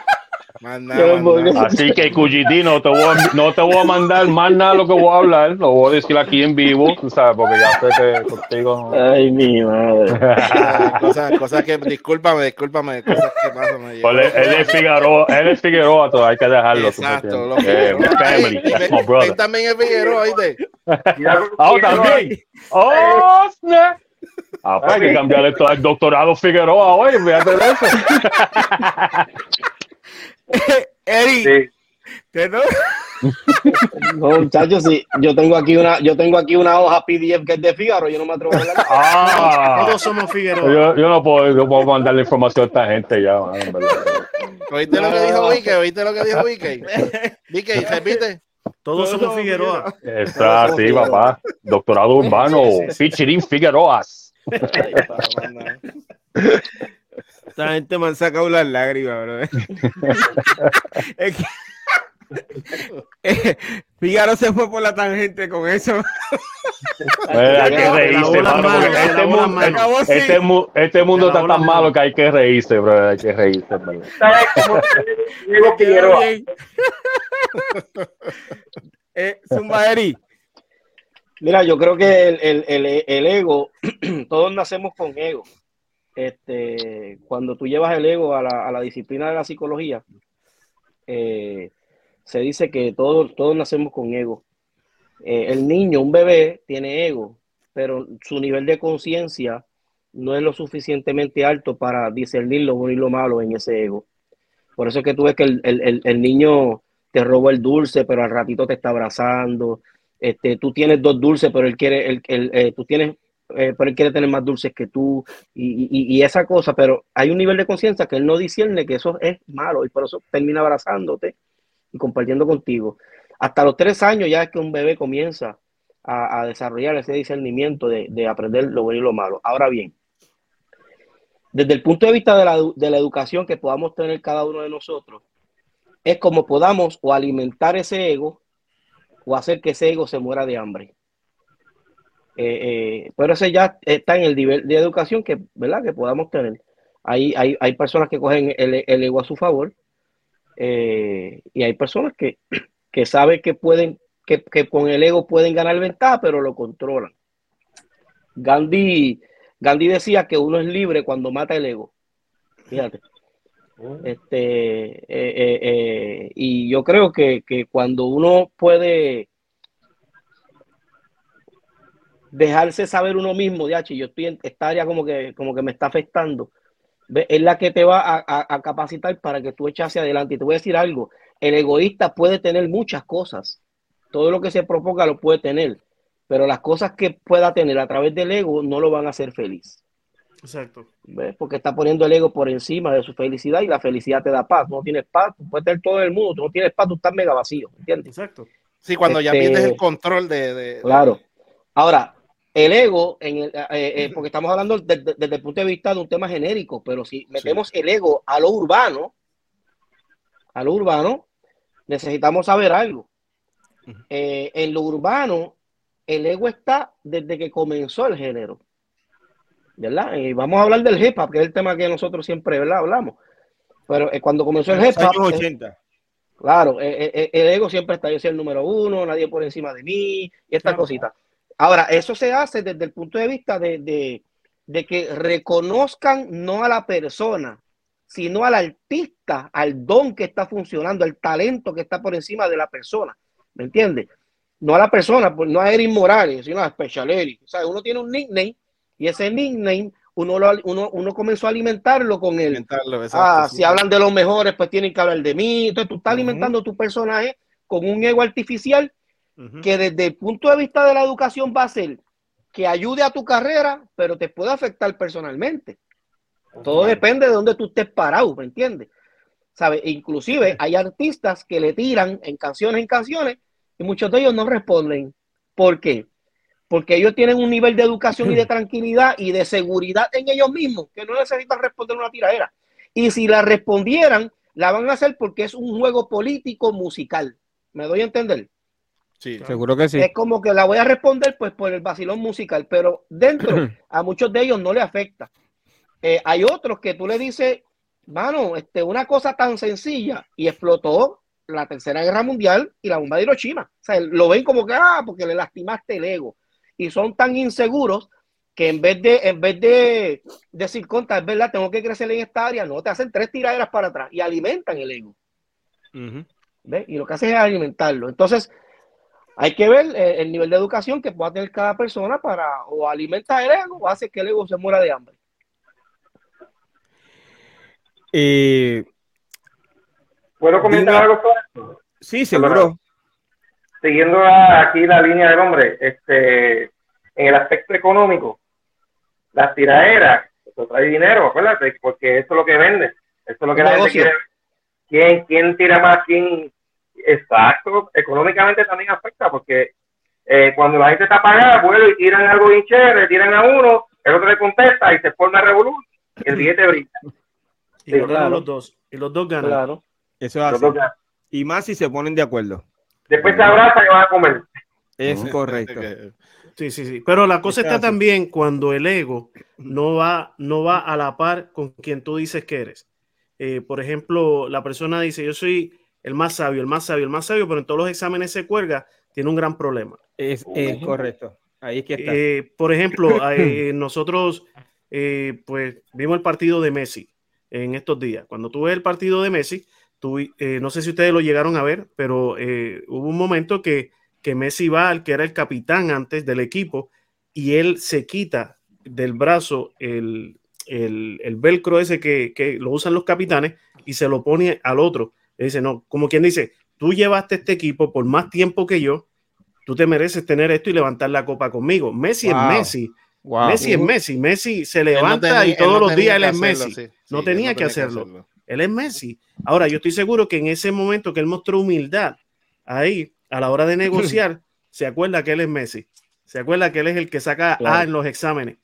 Más nada, más Porque- nada. Así que QGD, no te, voy a, no te voy a mandar más nada lo que voy a hablar, lo voy a decir aquí en vivo, tú sabes, porque ya sé que contigo. Ay, mi madre. Cosas, cosas que, discúlpame, discúlpame, cosas que pasan. Pues él, él es Figueroa, él es Figueroa, todo, hay que dejarlo. Exacto, entiendes. los Eh, family, that's my brother. también es Figueroa, ¿oíste? Ah, también. Oh, snap. Ah, pues hay que cambiar esto al doctorado Figueroa hoy, fíjate de eso. Eri, Sí. ¿te no? No, muchachos, sí. Yo tengo aquí una, yo tengo aquí una hoja PDF que es de Fígaro, yo no me atrevo a leerla. Ah, Todos somos Figueroa. yo, yo no puedo, yo puedo mandar la información a esta gente ya, verdad. ¿Oíste lo que dijo Vicky? ¿Oíste lo que dijo Vicky? Vicky, repite. Todos somos Figueroa. Está así, papá. Doctorado urbano, featuring Figueroas. Esta gente me han sacado las lágrimas, bro. es que... Eh, se fue por la tangente con eso. Mira, hay que Se reírse, mano, porque este mundo-. Este, mu- este mundo está tan malo que hay que reírse, bro. Hay que reírse, en verdad. ¿Sabes cómo Diego Quedó Figueroa? bien. eh, Zumba Eri. Mira, yo creo que el, el- el- el ego, todos nacemos con ego. Este, cuando tú llevas el ego a la, a la disciplina de la psicología, eh, se dice que todos, todos nacemos con ego. Eh, el niño, un bebé, tiene ego, pero su nivel de conciencia no es lo suficientemente alto para discernir lo bueno y lo malo en ese ego. Por eso es que tú ves que el, el- el- niño te roba el dulce, pero al ratito te está abrazando. Este, tú tienes dos dulces, pero él quiere, el- eh, tú tienes, eh, pero él quiere tener más dulces que tú y, esa cosa, pero hay un nivel de conciencia que él no discierne que eso es malo y por eso termina abrazándote y compartiendo contigo. Hasta los tres años ya es que un bebé comienza a, desarrollar ese discernimiento de, de aprender lo bueno y lo malo. Ahora bien, desde el punto de vista de la educación que podamos tener cada uno de nosotros, es como podamos o alimentar ese ego o hacer que ese ego se muera de hambre. Eh, eh, pero ese ya está en el nivel de educación que, ¿verdad? que podamos tener. Hay, hay, hay personas que cogen el, el ego a su favor eh, y hay personas que, que saben que pueden, que, que con el ego pueden ganar ventaja, pero lo controlan. Gandhi, Gandhi decía que uno es libre cuando mata el ego. Fíjate. Este, y yo creo que, que cuando uno puede dejarse saber uno mismo, de yo estoy en esta área como que, como que me está afectando, es la que te va a, a- a capacitar para que tú eches hacia adelante. Y te voy a decir algo, el egoísta puede tener muchas cosas, todo lo que se proponga lo puede tener, pero las cosas que pueda tener a través del ego no lo van a hacer feliz. Exacto. ¿ves? Porque está poniendo el ego por encima de su felicidad y la felicidad te da paz. No tienes paz, tú puedes tener todo el mundo, tú no tienes paz, tú estás mega vacío, ¿entiendes? Exacto. Sí, cuando ya Este- pierdes el control de. de- Claro. Ahora, el ego, en el- eh, eh, porque estamos hablando de- de- desde el punto de vista de un tema genérico, pero si metemos el ego a lo urbano, a lo urbano, necesitamos saber algo. Eh, en lo urbano, el ego está desde que comenzó el género. ¿Verdad? Y vamos a hablar del hip hop, que es el tema que nosotros siempre ¿verdad? hablamos. Pero eh, cuando comenzó el hip hop, eh, 80. Claro, eh, eh, el ego siempre está, yo soy el número uno, nadie por encima de mí, y esta Claro. cosita. Ahora, eso se hace desde el punto de vista de, de- de que reconozcan no a la persona, sino al artista, al don que está funcionando, al talento que está por encima de la persona. ¿Me entiendes? No a la persona, pues, no a Eric Morales, sino a Special Eric. O sea, uno tiene un nickname y ese nickname uno, lo, uno, uno comenzó a alimentarlo con él. Alimentarlo, Ah, si hablan de los mejores, pues tienen que hablar de mí. Entonces tú estás alimentando tu personaje con un ego artificial Que desde el punto de vista de la educación va a ser que ayude a tu carrera, pero te puede afectar personalmente. Todo depende de dónde tú estés parado, ¿me entiendes? ¿Sabes? Inclusive hay artistas que le tiran en canciones en canciones y muchos de ellos no responden. ¿Por qué? Porque ellos tienen un nivel de educación y de tranquilidad y de seguridad en ellos mismos que no necesitan responder una tiradera. Y si la respondieran, la van a hacer porque es un juego político musical. ¿Me doy a entender? Sí. Seguro que sí. Es como que la voy a responder pues por el vacilón musical, pero dentro a muchos de ellos no le afecta. Eh, hay otros que tú le dices, mano, este, una cosa tan sencilla y explotó la tercera guerra mundial y la bomba de Hiroshima. O sea, lo ven como que, ah, porque le lastimaste el ego. Y son tan inseguros que en vez de, en vez de decir, contra, es verdad, tengo que crecer en esta área, no, te hacen tres tiraderas para atrás y alimentan el ego. Ujú. ¿ves? Y lo que hacen es alimentarlo. Entonces, hay que ver eh, el nivel de educación que pueda tener cada persona para o alimentar el ego o hace que el ego se muera de hambre. Eh, ¿Puedo comentar Dime. algo sobre esto? sí, seguro. Siguiendo la- aquí la línea del hombre, este, en el aspecto económico, las tiraderas, eso trae dinero, acuérdate, porque eso es lo que vende, eso es lo que la gente quiere. ¿Quién, quién tira más? ¿Quién? Exacto, económicamente también afecta, porque eh, cuando la gente está pagada, vuelve y tiran algo bien chévere, tiran a uno, el otro le contesta y se forma revolución, el billete brilla. Y Sí, ganan claro. los dos. Y los dos ganan. Claro. Eso es ganan. Y más si se ponen de acuerdo. Después se abrazan y van a comer. Es correcto. Sí, sí, sí. Pero la cosa está también cuando el ego no va, no va a la par con quien tú dices que eres. Eh, por ejemplo, la persona dice, yo soy el más sabio, el más sabio, el más sabio, pero en todos los exámenes se cuelga, tiene un gran problema. Es, es correcto. Ahí es que está. Eh, por ejemplo, eh, nosotros eh, pues vimos el partido de Messi en estos días. Cuando tú ves el partido de Messi, tú, eh, no sé si ustedes lo llegaron a ver, pero eh, hubo un momento que, que Messi va al que era el capitán antes del equipo y él se quita del brazo el, el, el velcro ese que, que lo usan los capitanes y se lo pone al otro. Le dice, no, como quien dice, tú llevaste este equipo por más tiempo que yo, tú te mereces tener esto y levantar la copa conmigo. Messi Wow. es Messi. Wow. Messi es Messi. Messi se no levanta tenía- y todos no los días él es hacerlo, Messi. sí. No tenía que hacerlo. Él es Messi. Ahora, yo estoy seguro que en ese momento que él mostró humildad, ahí, a la hora de negociar, se acuerda que él es Messi. Se acuerda que él es el que saca A en los exámenes.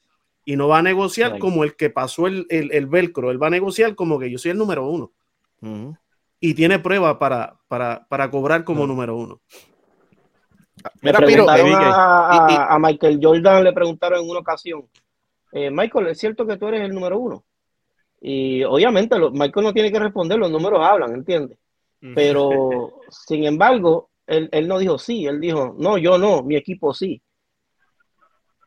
Y no va a negociar Claro. como el que pasó el, el, el velcro. Él va a negociar como que yo soy el número uno. Y tiene prueba para, para, para cobrar como número uno. Mira, Piro, a, a- y- y- a Michael Jordan, le preguntaron en una ocasión, eh, Michael, ¿es cierto que tú eres el número uno? Y obviamente lo- Michael no tiene que responder, los números hablan, ¿entiendes? Pero, sin embargo, él, él no dijo sí, él dijo, no, yo no, mi equipo sí.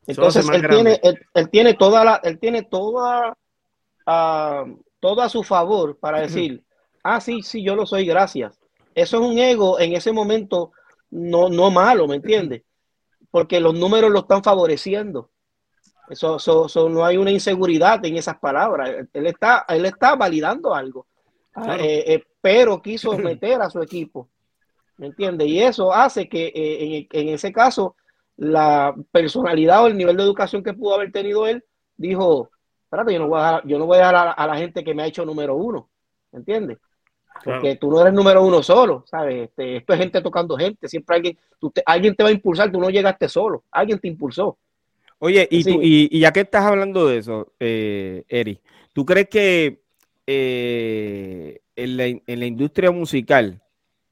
Entonces, él grande. tiene, él, él tiene toda la, él tiene toda, ah, todo a su favor para decir, ah, sí, sí, yo lo soy, gracias. Eso es un ego en ese momento no, no malo, ¿me entiendes? Porque los números lo están favoreciendo. Eso, eso- eso no hay una inseguridad en esas palabras. Él está, él está validando algo. Ah, Claro. eh, eh, pero quiso meter a su equipo. ¿Me entiendes? Y eso hace que eh, en, en ese caso la personalidad o el nivel de educación que pudo haber tenido él dijo, espérate, yo no voy a dejar, yo no voy a dejar a, a la gente que me ha hecho número uno. ¿Me entiendes? Claro. Porque tú no eres número uno solo, ¿sabes? Este, esto es gente tocando gente. Siempre alguien, tú te- alguien te va a impulsar, tú no llegaste solo, alguien te impulsó. Oye, y, Sí. tú- y, y ya que estás hablando de eso, eh, Eri, ¿tú crees que eh, en, la, in- en la industria musical,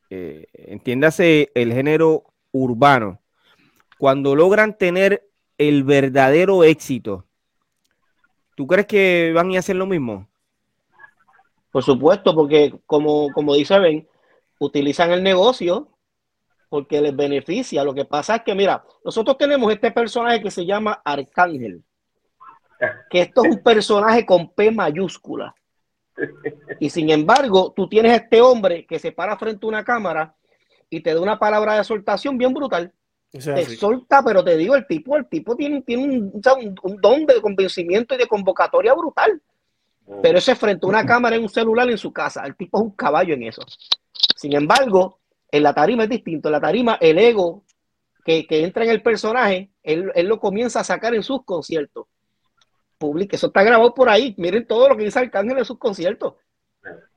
eh, entiéndase el género urbano, cuando logran tener el verdadero éxito, ¿tú crees que van a hacer lo mismo? Por supuesto, porque como, como dice Ben, utilizan el negocio porque les beneficia. Lo que pasa es que, mira, nosotros tenemos este personaje que se llama Arcángel, que esto es un personaje con P mayúscula. Y sin embargo, tú tienes a este hombre que se para frente a una cámara y te da una palabra de exhortación bien brutal. O sea, te sí. solta, pero te digo, el tipo, el tipo tiene, tiene un don de convencimiento y de convocatoria brutal. Pero ese frente a una cámara en un celular en su casa, el tipo es un caballo en eso. Sin embargo, en la tarima es distinto. En la tarima, el ego que, que entra en el personaje, él, él lo comienza a sacar en sus conciertos. Publica, eso está grabado por ahí. Miren todo lo que dice Arcángel en sus conciertos.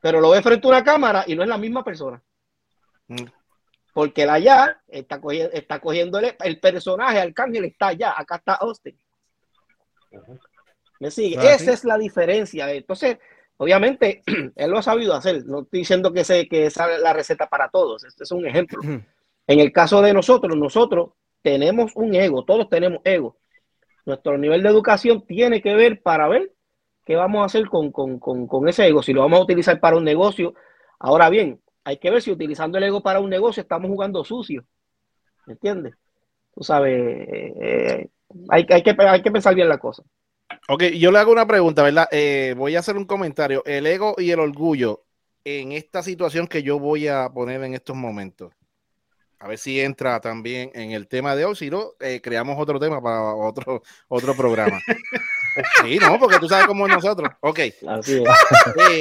Pero lo ve frente a una cámara y no es la misma persona. Mm. Porque él allá está cogiendo, está cogiendo el, el personaje, Arcángel está allá, acá está Austin. ¿Me sigue? Ah, Esa es la diferencia. Entonces, obviamente, él lo ha sabido hacer. No estoy diciendo que, se, que la receta para todos. Este es un ejemplo. En el caso de nosotros, nosotros tenemos un ego, todos tenemos ego. Nuestro nivel de educación tiene que ver para ver qué vamos a hacer con, con, con, con ese ego. Si lo vamos a utilizar para un negocio. Ahora bien, hay que ver si utilizando el ego para un negocio estamos jugando sucio. ¿Me entiendes? Tú sabes, eh, eh, hay, hay, que, hay que pensar bien la cosa. Ok, yo le hago una pregunta, ¿verdad? Eh, voy a hacer un comentario. El ego y el orgullo en esta situación que yo voy a poner en estos momentos. A ver si entra también en el tema de hoy. Si no, eh, creamos otro tema para otro, otro programa. sí, no, porque tú sabes cómo es nosotros. Ok. Así es. Eh,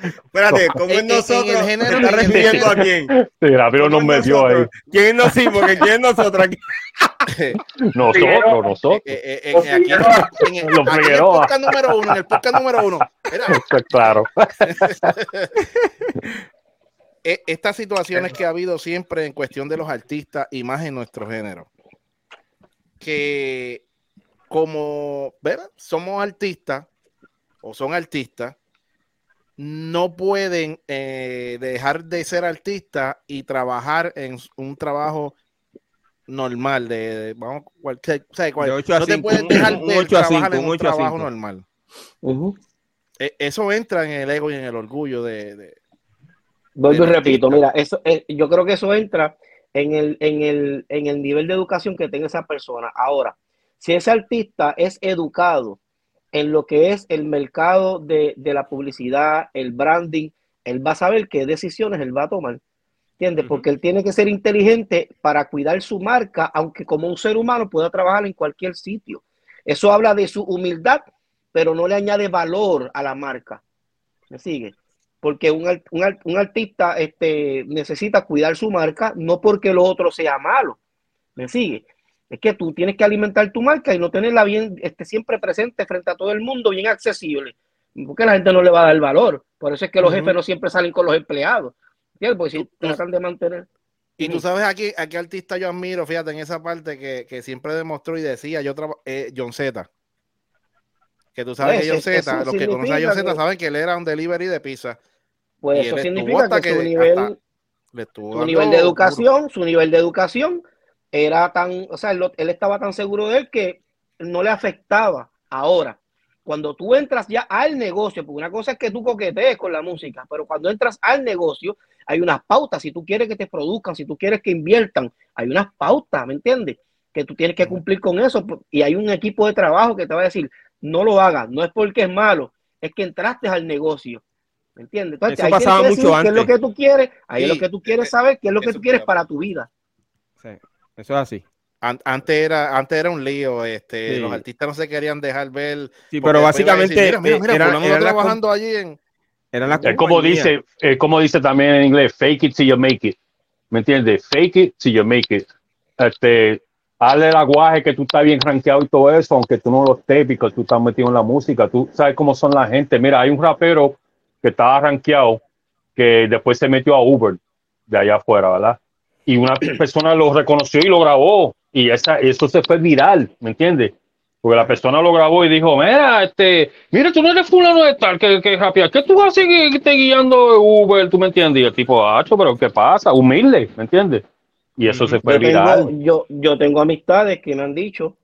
Espérate, ¿cómo es En- en- nosotros? el género- ¿Te estás refiriendo a quién? Sí, rápido nos ¿Cómo es metió ahí. nosotros? ¿Quién nos sí? Porque ¿quién es nosotros aquí? Nosotros, nosotros. eh, eh, eh, aquí en, en- en- Los aquí en el podcast número uno, en el podcast número uno. Mira, claro. e- estas situaciones que ha habido siempre en cuestión de los artistas y más en nuestro género. Que como ¿verdad? somos artistas o son artistas, no pueden eh, dejar de ser artistas y trabajar en un trabajo normal de, de- vamos cualquier, o sea, cual- De ocho a no te un- dejar de trabajar en un trabajo normal. E- Eso entra en el ego y en el orgullo de, de- Vuelvo y repito, artista. mira, eso, eh, yo creo que eso entra en el, en, el, en el nivel de educación que tenga esa persona. Ahora, si ese artista es educado en lo que es el mercado de, de la publicidad, el branding, él va a saber qué decisiones él va a tomar. ¿Entiendes? Porque él tiene que ser inteligente para cuidar su marca, aunque como un ser humano pueda trabajar en cualquier sitio. Eso habla de su humildad, pero no le añade valor a la marca. ¿Me sigue? Porque un, un un artista este, necesita cuidar su marca, no porque lo otro sea malo. ¿Me sigue? Es que tú tienes que alimentar tu marca y no tenerla bien, este, siempre presente frente a todo el mundo, bien accesible. Porque la gente no le va a dar valor. Por eso es que los jefes no siempre salen con los empleados. ¿Entiendes? Porque si tratan de mantener. Y tú sabes a qué, a qué artista yo admiro, fíjate, en esa parte que, que siempre demostró y decía, yo trabajo, eh, John Z. Que tú sabes que Ese- John Z, los que conocen a John Z que- saben que él era un delivery de pizza. Pues Y eso significa que, su que- nivel, su de duro. educación, su nivel de educación era tan, o sea, él, estaba tan seguro de él que no le afectaba. Ahora, cuando tú entras ya al negocio, porque una cosa es que tú coquetees con la música, pero cuando entras al negocio, hay unas pautas. Si tú quieres que te produzcan, si tú quieres que inviertan, hay unas pautas, ¿me entiendes? Que tú tienes que cumplir con eso. Y hay un equipo de trabajo que te va a decir, no lo hagas, no es porque es malo, es que entraste al negocio. ¿Me entiendes? Entonces, Eso ahí pasaba mucho qué es lo que tú quieres, ahí es lo que tú quieres saber, qué es lo que tú quieres para tu vida. Sí, eso es así. An- Antes era, antes era un lío, este, Sí. los artistas no se querían dejar ver. Sí, pero a decir, básicamente mira, mira, eh, com- trabajando allí en. eran las Es como dice, es como dice también en inglés, fake it till you make it. ¿Me entiendes? Fake it till you make it. Este, hazle el aguaje que tú estás bien rankeado y todo eso, aunque tú no lo estés, porque tú estás metido en la música. Tú sabes cómo son la gente. Mira, hay un rapero que estaba rankeado que después se metió a Uber de allá afuera, ¿verdad? Y una persona lo reconoció y lo grabó. Y esa, eso se fue viral, ¿me entiendes? Porque la persona lo grabó y dijo, mira, este, mira, tú no eres fulano de tal, que, que rapea, ¿qué tú haces que, que te guiando Uber? ¿Tú me entiendes? Y el tipo, hacho, pero ¿qué pasa? Humilde, ¿me entiendes? Y eso se fue Yo viral. tengo, yo, yo tengo amistades que me han dicho,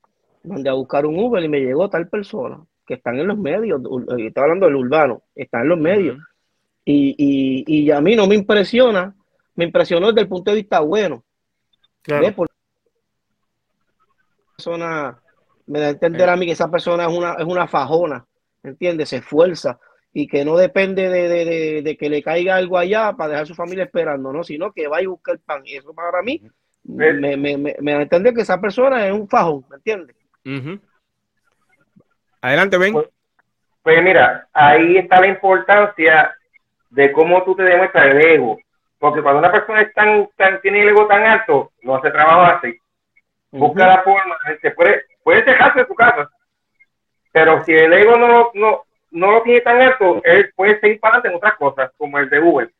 mandé a buscar un Uber y me llegó tal persona, que están en los medios, estoy hablando del urbano, están en los medios. Y, y, y a mí no me impresiona, me impresionó desde el punto de vista bueno. Claro. ¿Ves? Porque persona me da a entender a mí que esa persona es una, es una fajona, ¿entiendes? Se esfuerza y que no depende de, de- de- de que le caiga algo allá para dejar a su familia esperando, ¿no? Sino que va y busca el pan. Y eso para mí me, me, me, me da a entender que esa persona es un fajón, ¿me entiendes? Adelante, ven. Pues- Pues mira, ahí está la importancia de cómo tú te demuestras el ego. Porque cuando una persona es tan, tan- tiene el ego tan alto, no hace trabajo así. Busca la forma, se puede, puede dejarse de su casa. Pero si el ego no, lo- no, no lo tiene tan alto, él puede seguir para adelante en otras cosas, como el de Google.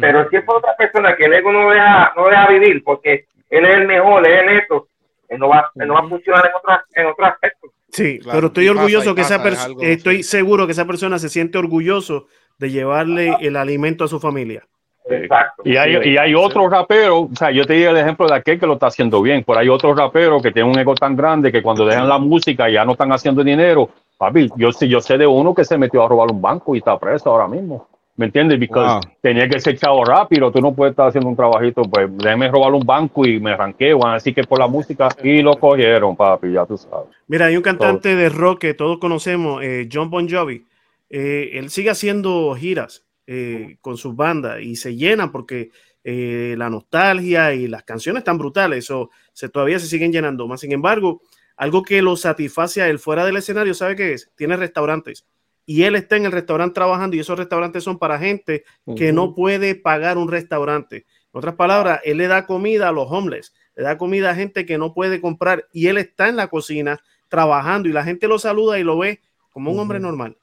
Pero si es por otra persona que el ego no deja, no deja vivir, porque él es el mejor, él es esto, él no va, él no va a funcionar en otros, en otros aspectos. Sí, Claro, pero estoy pasa, orgulloso que esa es persona, estoy seguro que esa persona se siente orgulloso de llevarle el alimento a su familia. Exacto. Y hay, y hay otro rapero, o sea, yo te di el ejemplo de aquel que lo está haciendo bien, pero hay otros raperos que tienen un ego tan grande que cuando dejan la música ya no están haciendo dinero. Papi, yo, sé- yo sé de uno que se metió a robar un banco y está preso ahora mismo. ¿Me entiendes? Because Wow. tenía que ser chavo rápido, tú no puedes estar haciendo un trabajito, pues déjeme robar un banco y me ranqueo, así que por la música y lo cogieron, papi, ya tú sabes. Mira, hay un cantante de rock que todos conocemos, eh, John Bon Jovi. Eh, él sigue haciendo giras eh, con sus bandas y se llenan porque eh, la nostalgia y las canciones están brutales, eso se, todavía se siguen llenando más. Sin embargo, algo que lo satisface a él fuera del escenario, ¿sabe qué es? Tiene restaurantes y él está en el restaurante trabajando y esos restaurantes son para gente que no puede pagar un restaurante. En otras palabras, él le da comida a los homeless, le da comida a gente que no puede comprar y él está en la cocina trabajando y la gente lo saluda y lo ve como un hombre normal.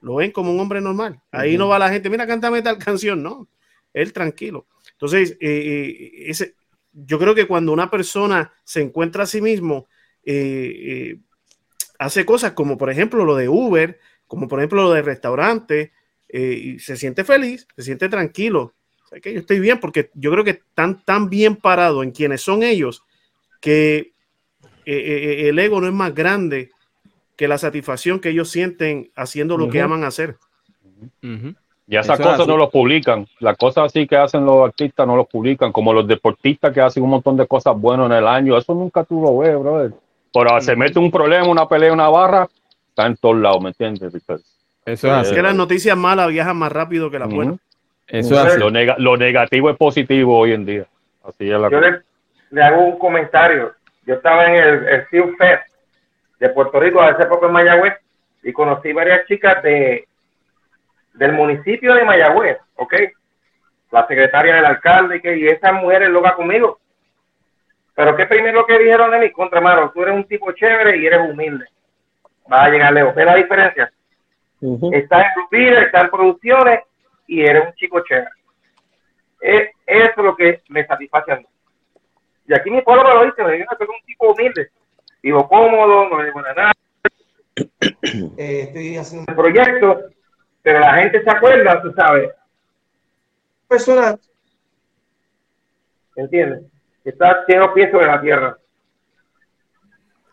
Lo ven como un hombre normal. Ahí no va la gente, mira, cántame tal canción, no. Él tranquilo. Entonces, eh, eh, ese, yo creo que cuando una persona se encuentra a sí mismo, eh, hace cosas como por ejemplo lo de Uber, como por ejemplo lo de restaurante, y se siente feliz, se siente tranquilo. O que yo estoy bien porque yo creo que están tan bien parados en quienes son ellos que el ego no es más grande que la satisfacción que ellos sienten haciendo lo que aman hacer. Y esas cosas no los publican. Las cosas así que hacen los artistas no los publican, como los deportistas que hacen un montón de cosas buenas en el año. Eso nunca tú lo ves, brother. Pero se mete un problema, una pelea, una barra, está en todos lados, ¿me entiendes? Eso es, que las noticias malas viajan más rápido que las buenas. Eso es lo, lo, negativo es positivo hoy en día. Así es la Yo le, hago un comentario. Yo estaba en el, el Fest de Puerto Rico hace poco en Mayagüez y conocí varias chicas de del municipio de Mayagüez, ¿ok? La secretaria del alcalde y, que, y esas mujeres loca conmigo. Pero ¿qué primero que dijeron de mí? Contra Maro, tú eres un tipo chévere y eres humilde. Va a llegar lejos. ¿Ves la diferencia? Estás en tu vida, estás en producciones y eres un chico chévere. Es, eso es lo que me satisface a mí. Y aquí mi pueblo me lo dice, me dice que soy un tipo humilde. Vivo cómodo, no le nada. Eh, estoy haciendo un proyecto pero la gente se acuerda, tú sabes. Personas. ¿Entiendes? Está lleno pies de la tierra.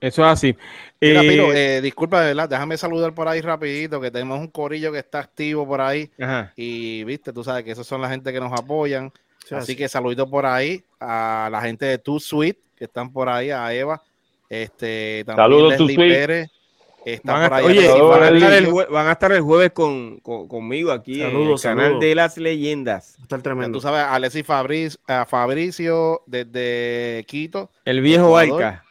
Eso es así. Mira, eh, eh, disculpa, ¿verdad? déjame saludar por ahí rapidito, que tenemos un corillo que está activo por ahí. Y viste, tú sabes que esos son la gente que nos apoyan. así, que saludito por ahí a la gente de Tu Suite, que están por ahí, a Eva. Este, también Saludos, Pérez, van, a, oye, van, a estar el van, a estar el jueves con, conmigo aquí en el canal de las leyendas. Está tremendo. Tú sabes, Alexis Fabricio, Fabricio desde Quito. El viejo Baica.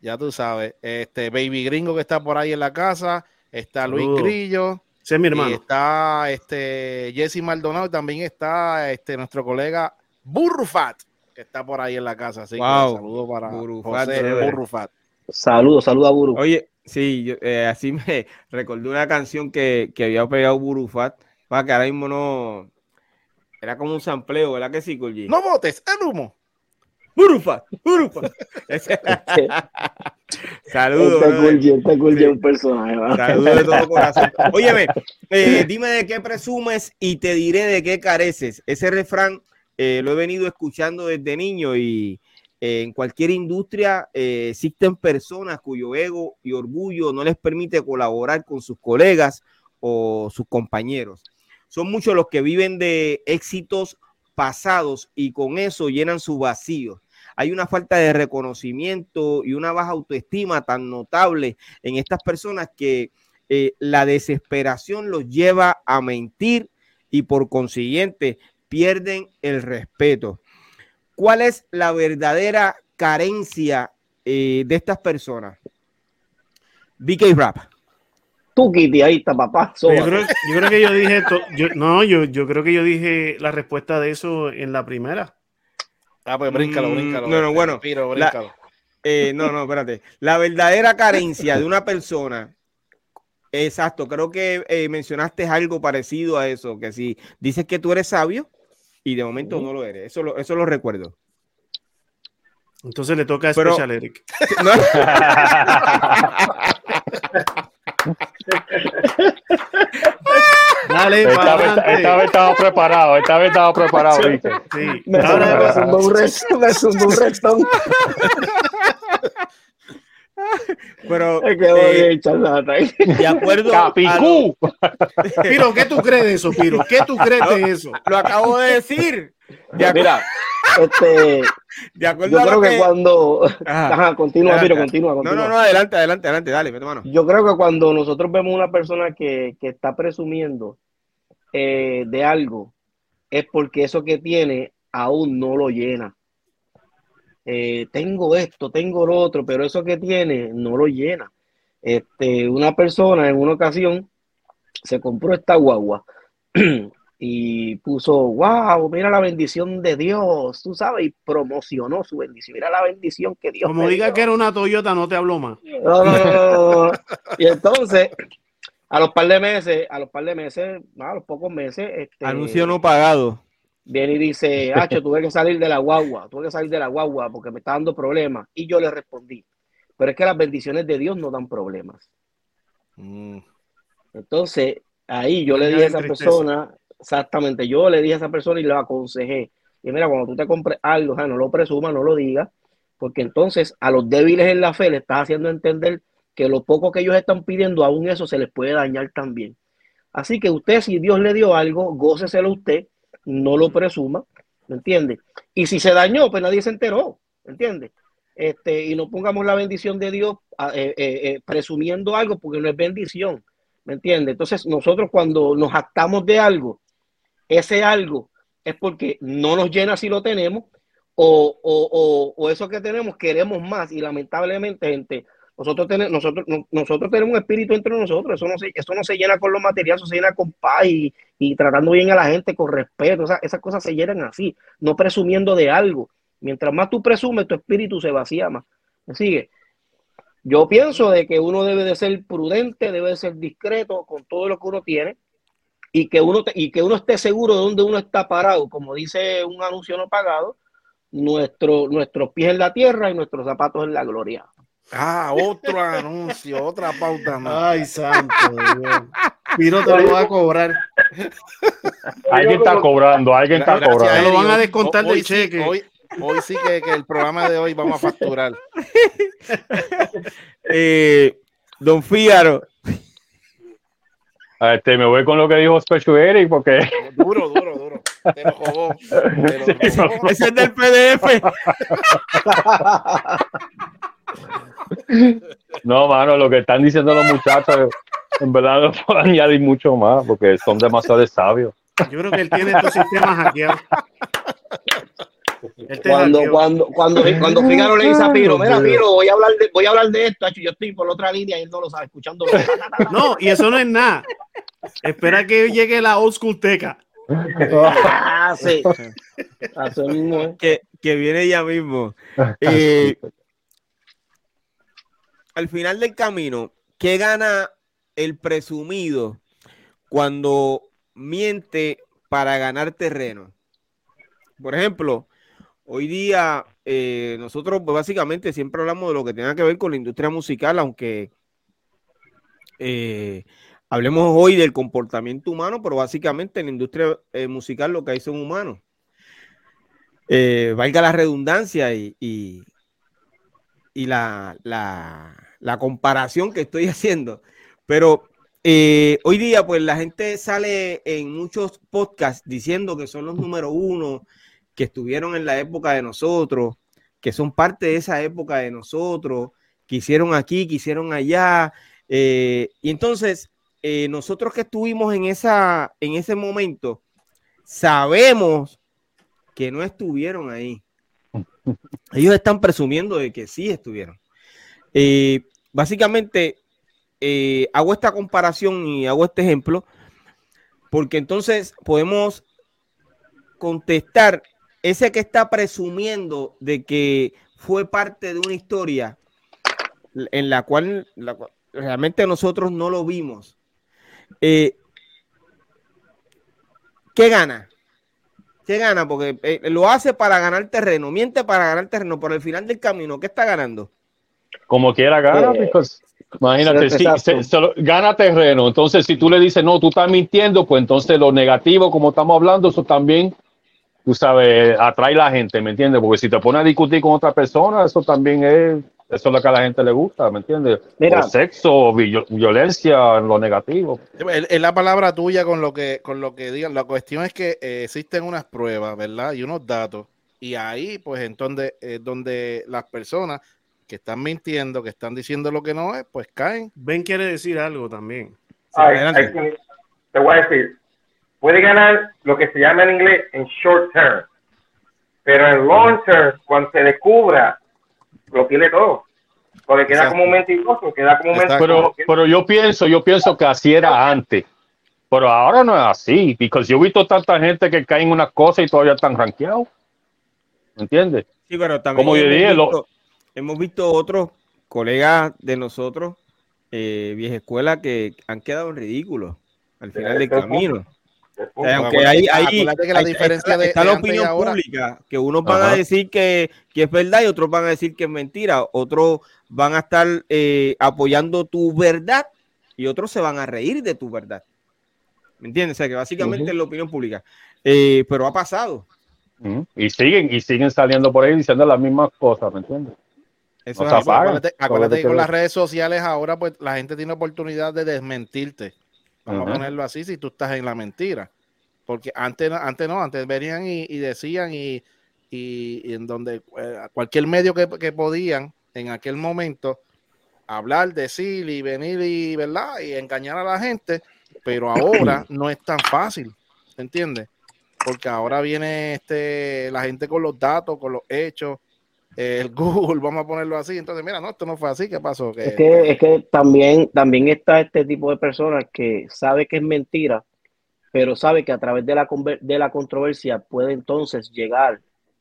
Ya tú sabes. Este Baby Gringo que está por ahí en la casa. Está Luis Grillo. Ese es mi hermano. está este Jesse Maldonado. Y también está este nuestro colega Burrufat, que está por ahí en la casa. Así wow. que saludo para Burrufat, Burrufat. Saludos, saludos a Buru. Oye, Sí, eh, así me recordé una canción que, que había pegado Burufat, para que ahora mismo no. Era como un sampleo, ¿verdad que sí, Colgi? No votes el humo. Burufat, Burufat. Saludos. Este este un personaje. Saludos de todo corazón. Óyeme, eh, dime de qué presumes y te diré de qué careces. Ese refrán eh, lo he venido escuchando desde niño y, en cualquier industria eh, existen personas cuyo ego y orgullo no les permite colaborar con sus colegas o sus compañeros. Son muchos los que viven de éxitos pasados y con eso llenan su vacío. Hay una falta de reconocimiento y una baja autoestima tan notable en estas personas que eh, la desesperación los lleva a mentir y por consiguiente pierden el respeto. ¿Cuál es la verdadera carencia eh, de estas personas? BK Rap. Tú, Kitty, ahí está, papá. Yo creo, que yo dije, no, yo, yo creo que yo dije la respuesta de eso en la primera. Ah, pues bríncalo, mm, bríncalo. No, no, bueno. Eh, no, no, espérate. La verdadera carencia de una persona Exacto, creo que eh, mencionaste algo parecido a eso, que si dices que tú eres sabio, y de momento no lo eres. Eso lo, eso lo recuerdo. Entonces le toca a Special Eric. Dale, esta, vez, esta vez estaba preparado, esta vez estaba preparado, ¿viste? Sí. Me, zumbó un, me un retón. Pero es que voy eh, de acuerdo Capicú. Piro, ¿qué tú crees de eso, Piro? ¿Qué tú crees de eso? Lo acabo de decir. Mira, este de acuerdo yo creo que, cuando Ajá, continúa, Piro, continúa, No, no, no, adelante, adelante, adelante, dale, mano. Yo creo que cuando nosotros vemos una persona que, está presumiendo eh, de algo, es porque eso que tiene aún no lo llena. Eh, tengo esto, tengo lo otro, pero eso que tiene no lo llena. Este, una persona en una ocasión se compró esta guagua y puso, wow, mira la bendición de Dios, tú sabes, y promocionó su bendición. Mira la bendición que Dios Como me diga dio. que era una Toyota, no te hablo más. No, no, no, no, no. Y entonces, a los par de meses, a los par de meses, a los pocos meses, este, Anuncio no pagado. Viene y dice, Hacho, tuve que salir de la guagua, tuve que salir de la guagua porque me está dando problemas. Y yo le respondí, pero es que las bendiciones de Dios no dan problemas. Mm. Entonces, ahí yo le dije a esa persona, exactamente, yo le dije a esa persona y le aconsejé, y mira, cuando tú te compres algo, o sea, no lo presumas, no lo digas, porque entonces a los débiles en la fe le estás haciendo entender que lo poco que ellos están pidiendo, aún eso se les puede dañar también. Así que usted, si Dios le dio algo, góceselo usted, no lo presuma, ¿me entiende? Y si se dañó, pues nadie se enteró, ¿me entiende? Este, y no pongamos la bendición de Dios ah, eh, eh, eh, presumiendo algo porque no es bendición, ¿me entiende? Entonces nosotros cuando nos actamos de algo, ese algo es porque no nos llena si lo tenemos o, o, o, o eso que tenemos queremos más y lamentablemente gente nosotros tenemos nosotros no- nosotros tenemos un espíritu entre nosotros eso no se eso no se llena con lo material eso se llena con paz y, tratando bien a la gente con respeto Esa- esas cosas se llenan así no presumiendo de algo mientras más tú presumes tu espíritu se vacía más ¿me sigue? yo pienso de que uno debe de ser prudente debe de ser discreto con todo lo que uno tiene y que uno y que uno esté seguro de dónde uno está parado, como dice un anuncio no pagado, nuestro, nuestros pies en la tierra y nuestros zapatos en la gloria. Ah, otro anuncio, otra pauta más. Ay, santo Dios. Piro te lo va a cobrar. Alguien está cobrando, alguien está Gracias, Te cobrando. lo van a Hoy- descontar hoy del sí- cheque. Hoy, hoy sí que, que el programa de hoy vamos a facturar. Eh, don Fígaro, Este, me voy con lo que dijo Special Eric porque Duro, duro, duro. Te lo robó. Te lo robó. ese es del PDF. no, mano, lo que están diciendo los muchachos, en verdad no puedo añadir mucho más porque son demasiado sabios. Yo creo que él tiene estos sistemas hackeados. Cuando, cuando, cuando, cuando Figaro le dice a Piro, mira Piro, voy a hablar de, voy a hablar de esto, yo estoy por la otra línea y él no lo sabe, escuchándolo. No, y eso no es nada. Espera que llegue la old school teca. Ah, sí. Así mismo es. que, que viene ya mismo. Eh, al final del camino, ¿qué gana el presumido cuando miente para ganar terreno? Por ejemplo, hoy día eh, nosotros pues, básicamente siempre hablamos de lo que tenga que ver con la industria musical, aunque eh, hablemos hoy del comportamiento humano, pero básicamente en la industria eh, musical lo que hay son humanos valga la redundancia y, y la, la, la comparación que estoy haciendo. Pero eh, hoy día, pues la gente sale en muchos podcasts diciendo que son los número uno, que estuvieron en la época de nosotros, que son parte de esa época de nosotros, que hicieron aquí, que hicieron allá. eh, y entonces, eh, nosotros que estuvimos en, esa, en ese momento, sabemos que no estuvieron ahí. Ellos están presumiendo de que sí estuvieron. Eh, básicamente, eh, hago esta comparación y hago este ejemplo porque entonces podemos contestar ese que está presumiendo de que fue parte de una historia en la cual, la realmente nosotros no lo vimos. Eh, ¿Qué gana? ¿Qué gana? Porque eh, lo hace para ganar terreno, miente para ganar terreno, pero al final del camino, ¿qué está ganando? Como quiera gana, Eh, imagínate, si, exacto. se- se lo- gana terreno. Entonces, si tú le dices, no, tú estás mintiendo, pues entonces lo negativo, como estamos hablando, eso también, tú sabes, atrae a la gente, ¿me entiendes? Porque si te pones a discutir con otra persona, eso también es, eso es lo que a la gente le gusta, ¿me entiendes? Mira. O sexo, vi- violencia, lo negativo. Es la palabra tuya con lo que con lo que digan. La cuestión es que eh, existen unas pruebas, ¿verdad? Y unos datos. Y ahí, pues, entonces, es donde las personas que están mintiendo, que están diciendo lo que no es, pues caen. Ben quiere decir algo también. Ay, que- te voy a decir, puede ganar lo que se llama en inglés en short term. Pero el launcher, cuando se descubra, lo tiene todo. Porque queda Exacto. como un mentiroso, queda como un Exacto. mentiroso. Pero, pero yo pienso, yo pienso que así era antes. Pero ahora no es así, porque yo he visto tanta gente que cae en unas cosas y todavía están rankeados. ¿Me entiendes? Sí, pero también Como yo hemos, dije, lo- visto, hemos visto otros colegas de nosotros, eh, vieja escuela, que han quedado en ridículo al final del camino. punto. Aunque hay, hay- que la hay- diferencia está, de- está de la opinión ahora- pública, que unos van a decir que, que es verdad y otros van a decir que es mentira, otros van a estar eh, apoyando tu verdad y otros se van a reír de tu verdad. ¿Me entiendes? O sea, que básicamente es la opinión pública. Eh, pero ha pasado. Y siguen, y siguen saliendo por ahí diciendo las mismas cosas, ¿me entiendes? Eso O es. Acuérdate, acuérdate que con las redes sociales ahora, pues la gente tiene oportunidad de desmentirte. Vamos a ponerlo así si tú estás en la mentira. Porque antes, no- antes no, antes venían y, y decían y, y- y en donde eh, cualquier medio que, que podían en aquel momento hablar, decir y venir y, ¿verdad? y engañar a la gente, pero ahora no es tan fácil, ¿entiendes? Porque ahora viene este, la gente con los datos, con los hechos, el Google, vamos a ponerlo así. Entonces, mira, no, esto no fue así, ¿qué pasó? Es que, es que también, también está este tipo de personas que sabe que es mentira, pero sabe que a través de la, conver- de la controversia puede entonces llegar,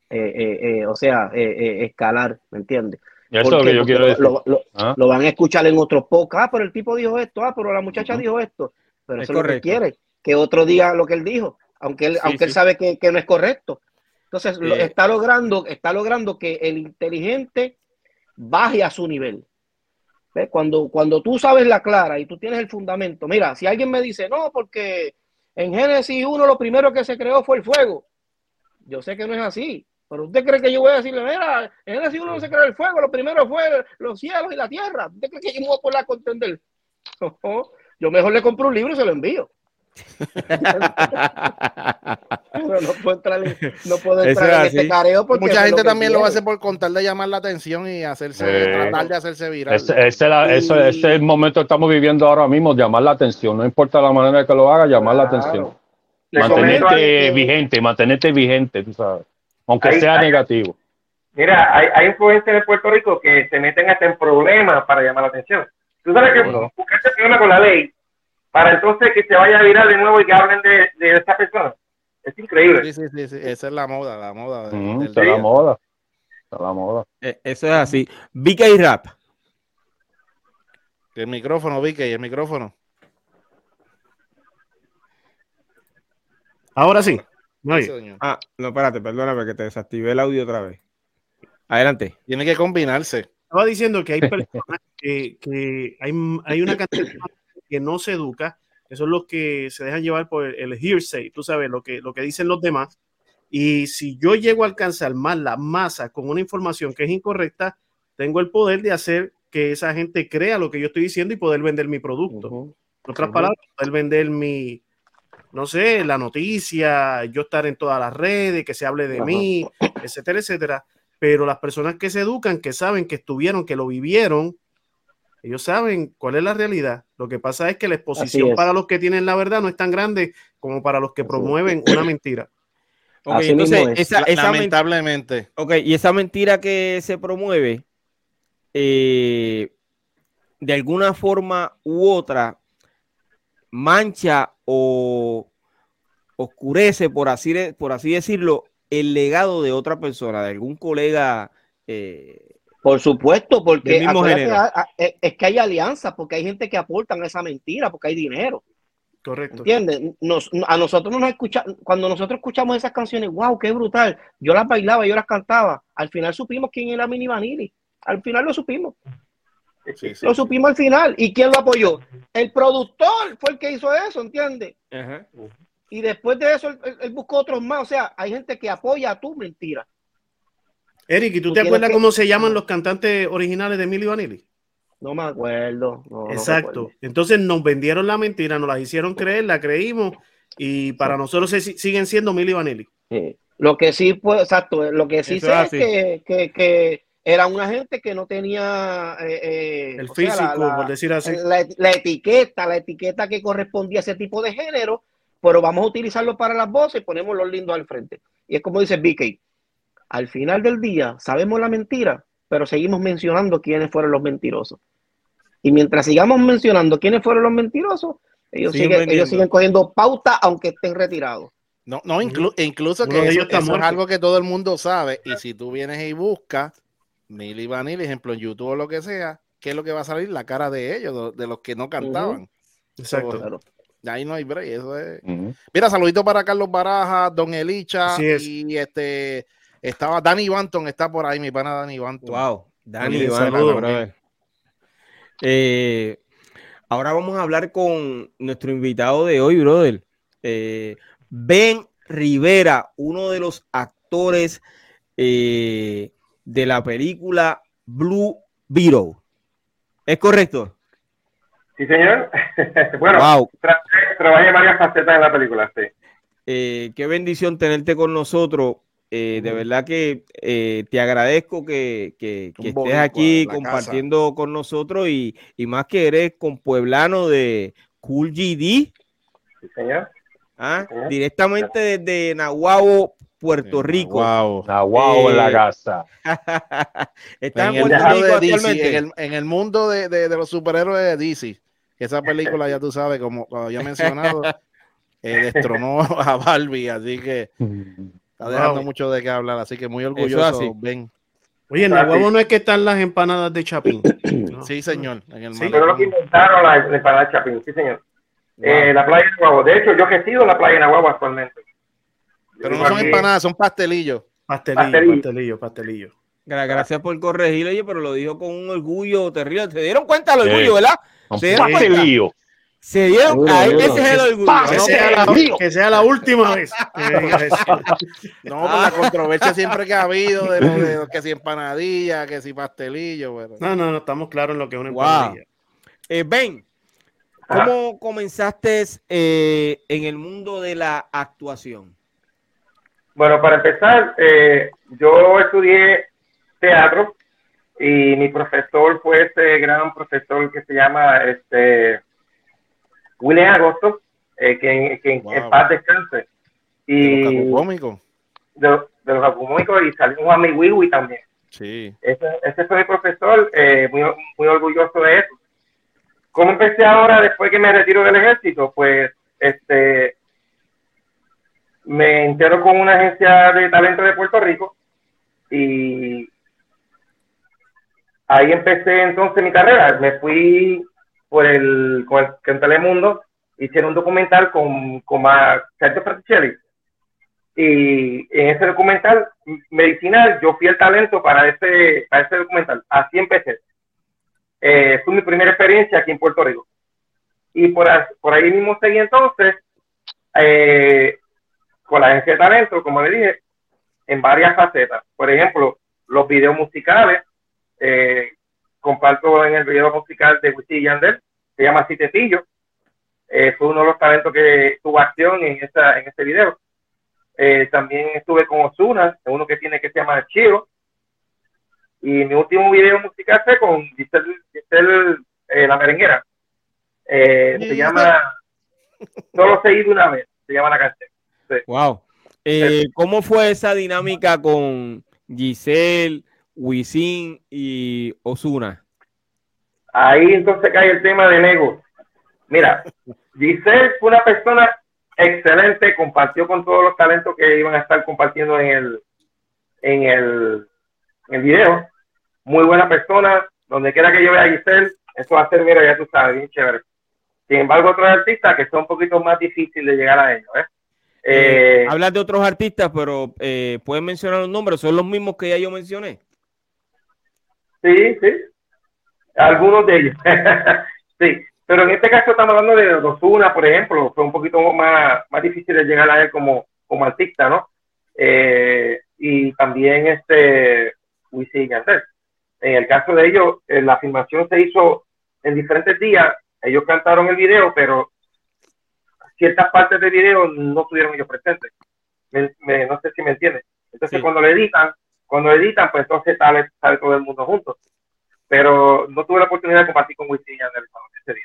eh, eh, eh, o sea, eh, eh, escalar, ¿me entiendes? Eso es lo ¿Por qué? que yo Porque quiero decir. Lo, lo- ¿Ah? lo van a escuchar en otros podcasts, ah, pero el tipo dijo esto, ah, pero la muchacha dijo esto, pero Es eso es lo que correcto. quiere, que otro diga lo que él dijo, aunque él, Sí, aunque él sabe que, que no es correcto. Entonces, lo- Eh. está logrando, está logrando que el inteligente baje a su nivel. ¿Ves? Cuando, cuando tú sabes la clara y tú tienes el fundamento, mira, si alguien me dice, no, porque en Génesis 1 lo primero que se creó fue el fuego. Yo sé que no es así, pero usted cree que yo voy a decirle, mira, en Génesis 1 no se creó el fuego, lo primero fue los cielos y la tierra. ¿Usted cree que yo me voy a poner a contender? yo mejor le compro un libro y se lo envío. No puedo entrar en, no puedo Eso entrar es en así. este careo porque Mucha gente también lo hace por contar de llamar la atención y hacerse, Eh. tratar de hacerse viral. Ese, ese es la- Y- eso- ese es el momento que estamos viviendo ahora mismo, llamar la atención. No importa la manera que lo haga, llamar la atención. Mantenerte vigente, mantenerte vigente, tú sabes. Aunque Ahí- sea ahí- negativo. Mira, hay, hay influencers en Puerto Rico que se meten hasta en problemas para llamar la atención. Tú sabes que Bueno. buscaste problema con la ley para entonces que se vaya a virar de nuevo y que hablen de, de esta persona. Es increíble. Sí, sí, sí, sí, esa es la moda, la moda. del Está la moda. Está la moda. Eh, Eso es así. BK Rap. El micrófono, Vicky, el micrófono. Ahora sí. señor. Ah, no, espérate, perdóname que te desactivé el audio otra vez. Adelante. Tiene que combinarse. Estaba diciendo que hay personas que, que hay, hay una cantidad que no se educa, que son los que se dejan llevar por el, el hearsay, tú sabes, lo que, lo que dicen los demás. Y si yo llego a alcanzar más la masa con una información que es incorrecta, tengo el poder de hacer que esa gente crea lo que yo estoy diciendo y poder vender mi producto. En otras palabras, poder vender mi, no sé, la noticia, yo estar en todas las redes, que se hable de mí, etcétera, etcétera. Pero las personas que se educan, que saben, que estuvieron, que lo vivieron, ellos saben cuál es la realidad. Lo que pasa es que la exposición para los que tienen la verdad no es tan grande como para los que promueven una mentira. Ok, Así entonces, es. esa, esa lamentablemente. ok, y esa mentira que se promueve, eh, de alguna forma u otra, mancha o oscurece, por así, por así decirlo, el legado de otra persona, de algún colega. eh, Por supuesto, porque Del mismo acuérdate, género. a- a- es es que hay alianzas, porque hay gente que aportan a esa mentira, porque hay dinero. Correcto. ¿Entiendes? Nos, a nosotros no nos escucha, cuando nosotros escuchamos esas canciones, wow, qué brutal. Yo las bailaba, yo las cantaba. Al final supimos quién era Mini Vanilli. Al final lo supimos. Sí, sí, Lo sí. supimos al final. ¿Y quién lo apoyó? El productor fue el que hizo eso, ¿entiendes? Y después de eso, él, él- él buscó otros más. O sea, hay gente que apoya a tu mentira. Eric, ¿y tú, Tú te acuerdas que- cómo se llaman los cantantes originales de Milli Vanilli? No me acuerdo. no, no Exacto. Entonces nos vendieron la mentira, nos la hicieron creer, la creímos y para nosotros se- siguen siendo Milli Vanilli. Sí. Lo que sí, pues, exacto, lo que sí Eso sé es que, que, que era una gente que no tenía eh, eh, El sea, físico, la- la- por decir así. la, la etiqueta, la etiqueta que correspondía a ese tipo de género, pero vamos a utilizarlo para las voces y ponemos los lindos al frente. Y es como dice BK, al final del día sabemos la mentira, pero seguimos mencionando quiénes fueron los mentirosos. Y mientras sigamos mencionando quiénes fueron los mentirosos, ellos, Siguen ellos siguen cogiendo pauta aunque estén retirados. No, no inclu- incluso que eso, es algo que todo el mundo sabe. Y si tú vienes y buscas Milly Vanilli, ejemplo, en YouTube o lo que sea, ¿qué es lo que va a salir? La cara de ellos, de, los que no cantaban. Exacto. Claro. Ahí no hay break, eso es. Mira, saludito para Carlos Baraja, Don Elicha y este estaba Danny Banton, está por ahí, mi pana Danny Banton. Wow, saludos. brother. Eh, ahora vamos a hablar con nuestro invitado de hoy, brother. Eh, ben Rivera, uno de los actores eh, de la película Blue Beetle. ¿Es correcto? Sí, señor. bueno, wow, tra- trabajé en varias facetas en la película, sí. eh, qué bendición tenerte con nosotros. Eh, de verdad que eh, te agradezco que, que- estés aquí compartiendo con nosotros y, y más que eres con pueblano de Cool GD, Sí, señor. ¿ah? Directamente desde Nahuabo, Puerto Rico. Wow. Ah, wow, en la Eh, casa. ¿Estás En en el, Puerto mundo Rico de DC, actualmente? en, el, en el mundo de, de- de los superhéroes de DC, esa película ya tú sabes, como, como había mencionado, eh, destronó a Barbie, así que está dejando Wow. mucho de qué hablar, así que muy es orgulloso, ven. Oye, en el huevo no es que están las empanadas de Chapín. No. Sí, señor, en el Sí. Pero lo que inventaron la, la empanada de Chapín, sí, señor. Eh, la playa de Nahuabo. De hecho, yo resido en la playa de Nahuabo actualmente. Pero no son aquí. empanadas, son pastelillos. Pastelillo, Pastelillo. pastelillo, pastelillo. Gra- Gracias por corregirlo, oye, pero lo dijo con un orgullo terrible. ¿Se dieron cuenta del Sí. orgullo, verdad? Un ¿Se dieron cuenta? Se dieron seguro. ese es el orgullo. Que ¿no? sea, la, que sea la última vez. No, por la controversia siempre que ha habido de, que si empanadilla, que si pastelillo, pero... No, no, no, estamos claros en lo que es una Wow. empanadilla. Eh, ben, ¿cómo comenzaste eh, en el mundo de la actuación? Bueno, para empezar, eh, yo estudié teatro y mi profesor fue ese gran profesor que se llama este William Agosto, eh, que, que en- Wow. en paz descanse. Y cómico. de, de los acumónicos y salió Juan Wiwi también. Sí. Ese, ese fue mi profesor, eh, muy, muy orgulloso de eso. ¿Cómo empecé ahora después que me retiro del ejército? Pues este me entero con una agencia de talento de Puerto Rico y ahí empecé entonces mi carrera. Me fui por el, con, el, con Telemundo, hicieron un documental con, con Sergio Fraticelli. Y en ese documental medicinal, yo fui el talento para ese, para ese documental. Así empecé. Eh, fue mi primera experiencia aquí en Puerto Rico. Y por, por ahí mismo seguí entonces eh, con la agencia de talento, como le dije, en varias facetas. Por ejemplo, los videos musicales. Eh, comparto en el video musical de Wisin y Yandel, se llama Así Te Pillo. Eh, fue uno de los talentos que tuvo acción en, esa, en ese video. Eh, también estuve con Osuna, uno que tiene que se llama Chido. Y mi último video musical fue con Giselle, Giselle, eh, la merenguera. Eh, se llama Solo se de una vez, se llama la canción. Wow. Eh, ¿Cómo fue esa dinámica con Giselle, Wisin y Osuna? Ahí entonces cae el tema de Nego. Mira, Giselle fue una persona excelente, compartió con todos los talentos que iban a estar compartiendo en el, en el, en el video. Muy buena persona, donde quiera que yo vea a Giselle, eso va a ser, mira, ya tú sabes, bien chévere. Sin embargo, otros artistas que son un poquito más difíciles de llegar a ellos. ¿eh? Eh, Hablas de otros artistas, pero eh, pueden mencionar los nombres, son los mismos que ya yo mencioné. Sí, sí. Algunos de ellos. sí. Pero en este caso estamos hablando de Ozuna, por ejemplo, fue un poquito más, más difícil de llegar a él como, como artista, ¿no? Eh, y también este Wisin Yandel. En el caso de ellos, eh, la filmación se hizo en diferentes días. Ellos cantaron el video, pero ciertas partes del video no estuvieron ellos presentes. Me- me- no sé si me entienden. Entonces, Sí. cuando lo editan, cuando editan, pues entonces sale, sale todo el mundo juntos. Pero no tuve la oportunidad de compartir con Wisin y Yandel ese día.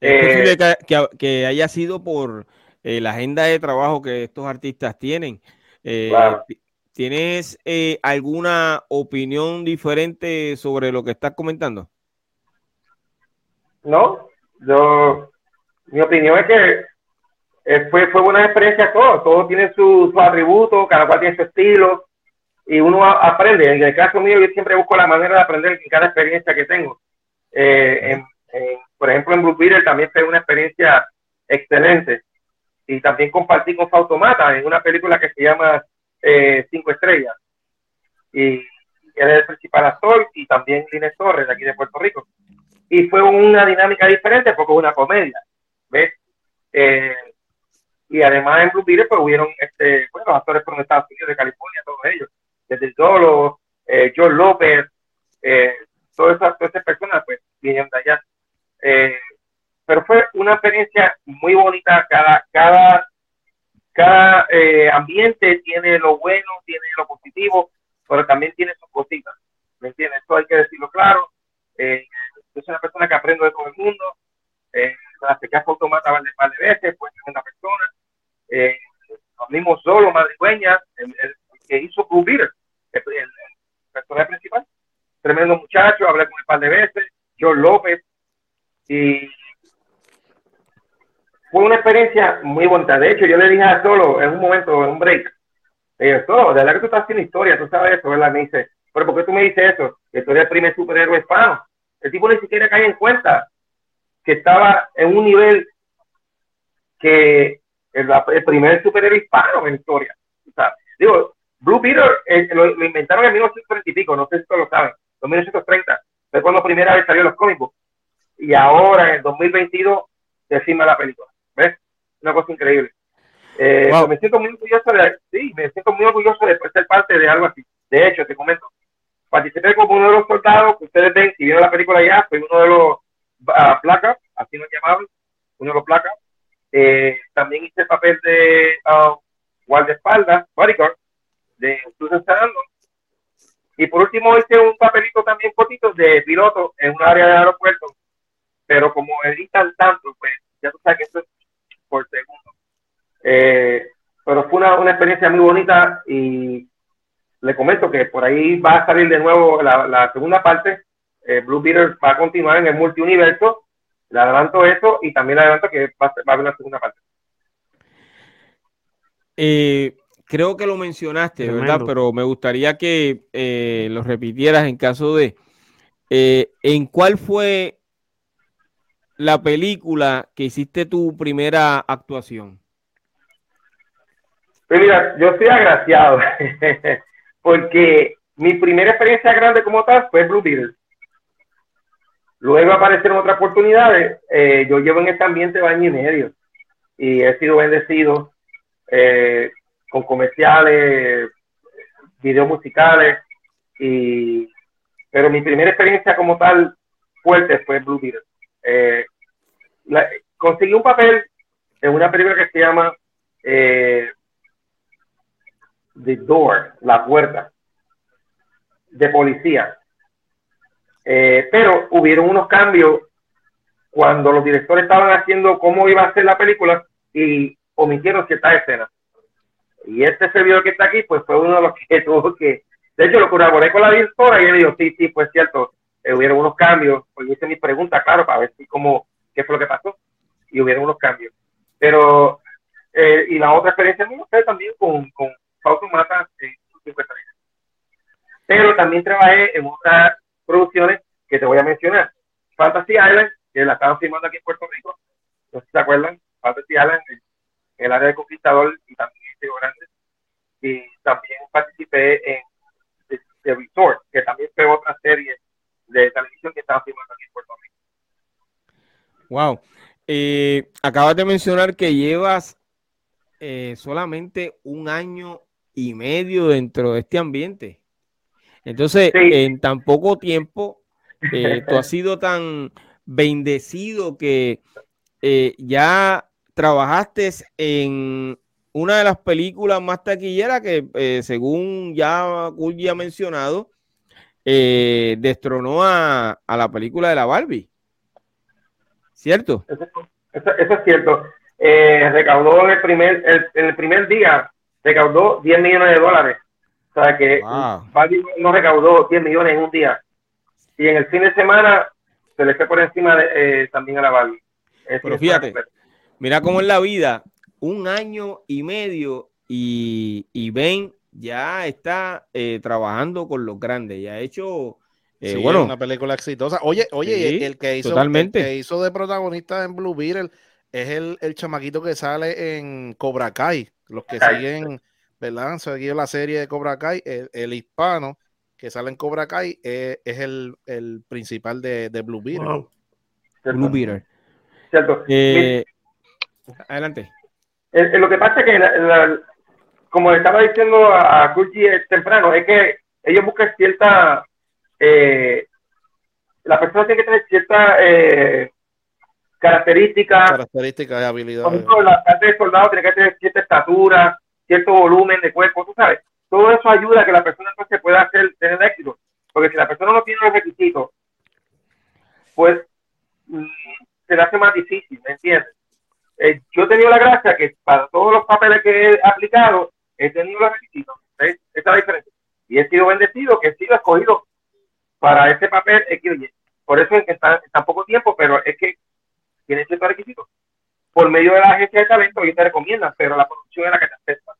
Es Eh, posible que, que- haya sido por eh, la agenda de trabajo que estos artistas tienen. Eh, Claro. ¿tienes eh, alguna opinión diferente sobre lo que estás comentando? No, yo, mi opinión es que fue, fue buena experiencia todo, todo tiene su, su atributo, cada cual tiene su estilo y uno aprende. En el caso mío, yo siempre busco la manera de aprender en cada experiencia que tengo. Eh, en- en- por ejemplo, en Blue Beetle también fue una experiencia excelente. Y también compartí con Fautomata en una película que se llama eh, Cinco Estrellas. Y él es el principal actor y también Inés Torres, de aquí de Puerto Rico. Y fue una dinámica diferente porque es una comedia. ¿Ves? Eh, y además en Blue Beetle pues hubieron este, bueno, los actores de Estados Unidos, de California, todos ellos. Desde el Dolo, eh, George López, eh, todas, esas, todas esas personas pues vinieron de allá. Eh, pero fue una experiencia muy bonita. Cada, cada, cada eh, ambiente tiene lo bueno, tiene lo positivo, pero también tiene sus cositas. ¿Me entiendes? Eso hay que decirlo claro. Eh, yo soy una persona que aprendo de todo el mundo. Eh, la acerqué a Automata un par de veces, pues es una persona. Eh, los mismos solo, madrigüeña, el, el que hizo Blue el, el, personaje principal. Tremendo muchacho, hablé con él un par de veces. George López. Y fue una experiencia muy bonita. De hecho, yo le dije a Solo en un momento, en un break, Solo, de verdad que tú estás haciendo historia, tú sabes eso, ¿verdad? Me dice, pero ¿por qué tú me dices eso? Que tú eres el primer superhéroe hispano. El tipo ni siquiera cae en cuenta que estaba en un nivel que el, primer superhéroe hispano en historia. Digo, Blue Beetle eh, lo, lo, inventaron en 1930 y pico, no sé si todos lo saben, en 1930, fue cuando primera vez salió los cómics. Y ahora, en el 2022, se filma la película. ¿Ves? Una cosa increíble. Eh, wow. Me siento muy orgulloso de, sí, me siento muy orgulloso de ser parte de algo así. De hecho, te comento, participé como uno de los soldados que ustedes ven, si vieron la película ya, fui uno de los uh, placas, así nos llamaban, uno de los placas. Eh, también hice el papel de uh, guardaespaldas, bodyguard, de Susan Sarandon. Y por último hice un papelito también cortito de piloto en un área de aeropuerto. Pero como editan tanto, pues ya tú sabes que esto es por segundo. Eh, pero fue una, una, experiencia muy bonita y le comento que por ahí va a salir de nuevo la, la segunda parte. Eh, Blue Beetle va a continuar en el multiuniverso. Le adelanto eso y también adelanto que va, va a haber una segunda parte. Eh, creo que lo mencionaste, Tremendo. ¿verdad? Pero me gustaría que eh, lo repitieras en caso de. Eh, ¿En cuál fue la película que hiciste tu primera actuación? Pues mira, yo estoy agraciado porque mi primera experiencia grande como tal fue Blue Beetle. Luego aparecieron otras oportunidades. Eh, yo llevo en este ambiente año y medio y he sido bendecido eh, con comerciales, videos musicales, y, pero mi primera experiencia como tal fuerte fue Blue Beetle. Eh, conseguí un papel en una película que se llama eh, The Door, La Puerta, de policía. Eh, pero hubieron unos cambios cuando los directores estaban haciendo cómo iba a ser la película y omitieron ciertas escenas. Y este servidor que está aquí, pues fue uno de los que tuvo que. De hecho, lo colaboré con la directora y él dijo: Sí, sí, pues cierto, eh, hubieron unos cambios. Pues hice mi pregunta, claro, para ver si cómo, qué fue lo que pasó. Y hubieron unos cambios. Pero, eh, y la otra experiencia mía fue también con, con Fausto Mata en 50 años. Pero también trabajé en otras producciones que te voy a mencionar. Fantasy Island, que la estaban filmando aquí en Puerto Rico. No sé si se acuerdan. Fantasy Island, en el área de Conquistador y también Grande. Y también participé en The, The, Resort, que también fue otra serie de televisión que estaba filmando aquí en Puerto Rico. Wow. Eh, acabas de mencionar que llevas eh, solamente un año y medio dentro de este ambiente. Entonces, sí. en tan poco tiempo, eh, tú has sido tan bendecido que ya trabajaste en una de las películas más taquilleras que, eh, según ya Kulji ha mencionado, eh, destronó a, a, la película de la Barbie. ¿Cierto? Eso, eso, eso es cierto. Eh, recaudó en el, primer, el, en el primer día, recaudó 10 millones de dólares O sea que Wow. Buddy no recaudó 10 millones en un día. Y en el fin de semana se le fue por encima de, eh, también a la Barbie. Es Pero fíjate. Mira cómo es la vida. Un año y medio y, y Ben ya está eh, trabajando con los grandes. Ya ha hecho, eh, Sí, bueno, una película exitosa. Oye, oye, Sí, el, el que hizo, totalmente. el que hizo de protagonista en Blue Beetle es el, el chamaquito que sale en Cobra Kai. Los que siguen, ¿verdad? Seguido la serie de Cobra Kai, el, el hispano que sale en Cobra Kai eh, es el, el principal de, de Blue Beetle. Blue Beater. ¿Cierto? Eh, adelante. Eh, eh, lo que pasa es que, la- la- como le estaba diciendo a, a Gucci temprano, es que ellos buscan cierta. Eh, la persona tiene que tener cierta eh, característica. Características y Por habilidades. ejemplo, la parte del soldado tiene que tener cierta estatura, cierto volumen de cuerpo, tú sabes. Todo eso ayuda a que la persona entonces pueda hacer, tener éxito. Porque si la persona no tiene los requisitos, pues mm, se le hace más difícil, ¿me entiendes? Eh, yo he tenido la gracia que para todos los papeles que he aplicado, he tenido los requisitos. ¿ves? Esa es la diferencia. Y he sido bendecido que he sido escogido para ese papel. Por eso es que está en tan poco tiempo, pero es que tiene ciertos requisitos. Por medio de la agencia de talento, ellos te recomiendan, pero la producción es la que te acepta.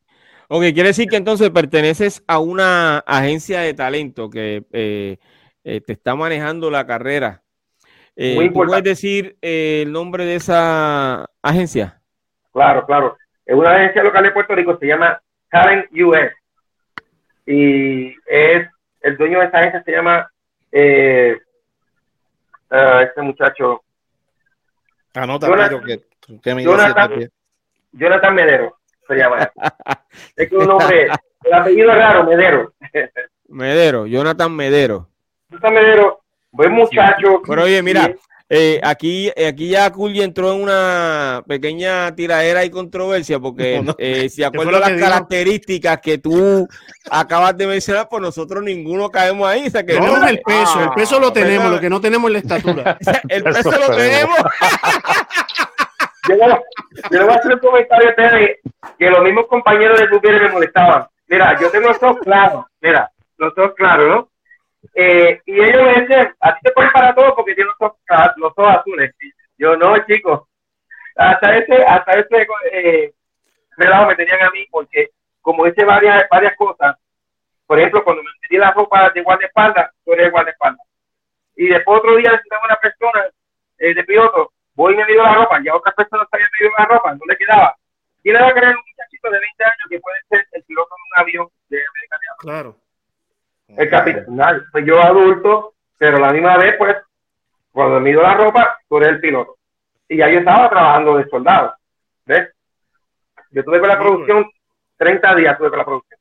Ok, quiere decir que entonces perteneces a una agencia de talento que eh, eh, te está manejando la carrera. Eh, Muy ¿tú ¿Puedes decir eh, el nombre de esa agencia? Claro, claro. Es una agencia local de Puerto Rico, se llama Talent US. Y es el dueño de esa agencia se llama eh, ah, este muchacho Anota, Jonathan- que, que Jonathan-. Jonathan Medero. Se llama. es que un nombre, el apellido es raro, Medero. Medero, Jonathan Medero. Jonathan Medero, buen muchacho. Pero oye, mira, eh, aquí, eh, aquí ya Cully entró en una pequeña tiradera y controversia porque No, no. eh, si acuerdo a las características que tú acabas de mencionar, pues nosotros ninguno caemos ahí. O sea, que Tenemos el peso, el peso lo tenemos, ¿verdad? lo que no tenemos es la estatura. el peso Eso lo tenemos. tenemos. yo, le- yo le voy a hacer un comentario a ustedes que los mismos compañeros de Twitter me molestaban. Mira, yo tengo los ojos claros, mira, los ojos claros, ¿no? Eh, y ellos me decían, a ti te ponen para todo porque tienes los los ojos azules. Y yo, no, chicos, hasta ese, hasta ese eh, relajo me tenían a mí porque como hice varias, varias cosas, por ejemplo, cuando me metí la ropa de guardaespaldas, era de guardaespaldas. Y después otro día necesitaba una persona eh, de piloto, voy y me mido la ropa, ya otras personas habían medido la ropa, no le quedaba. Y le va a creer un muchachito de 20 años que puede ser el piloto de un avión de Airlines. Claro. El capitán, pues yo adulto, pero a la misma vez, pues, cuando me mido la ropa, tú eres el piloto. Y ya yo estaba trabajando de soldado, ¿ves? Yo tuve con la producción, 30 días tuve con la producción.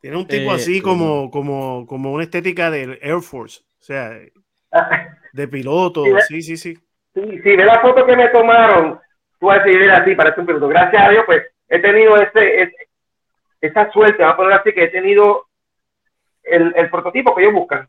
Tiene un tipo Eh, así como, como, como una estética del Air Force. O sea, de piloto. Sí, sí, sí. Sí, sí, ve la foto que me tomaron, tú vas a decir, mira, sí, parece un piloto. Gracias a Dios, pues, he tenido ese, ese- esa suerte, vamos a poner así, que he tenido el, el prototipo que ellos buscan.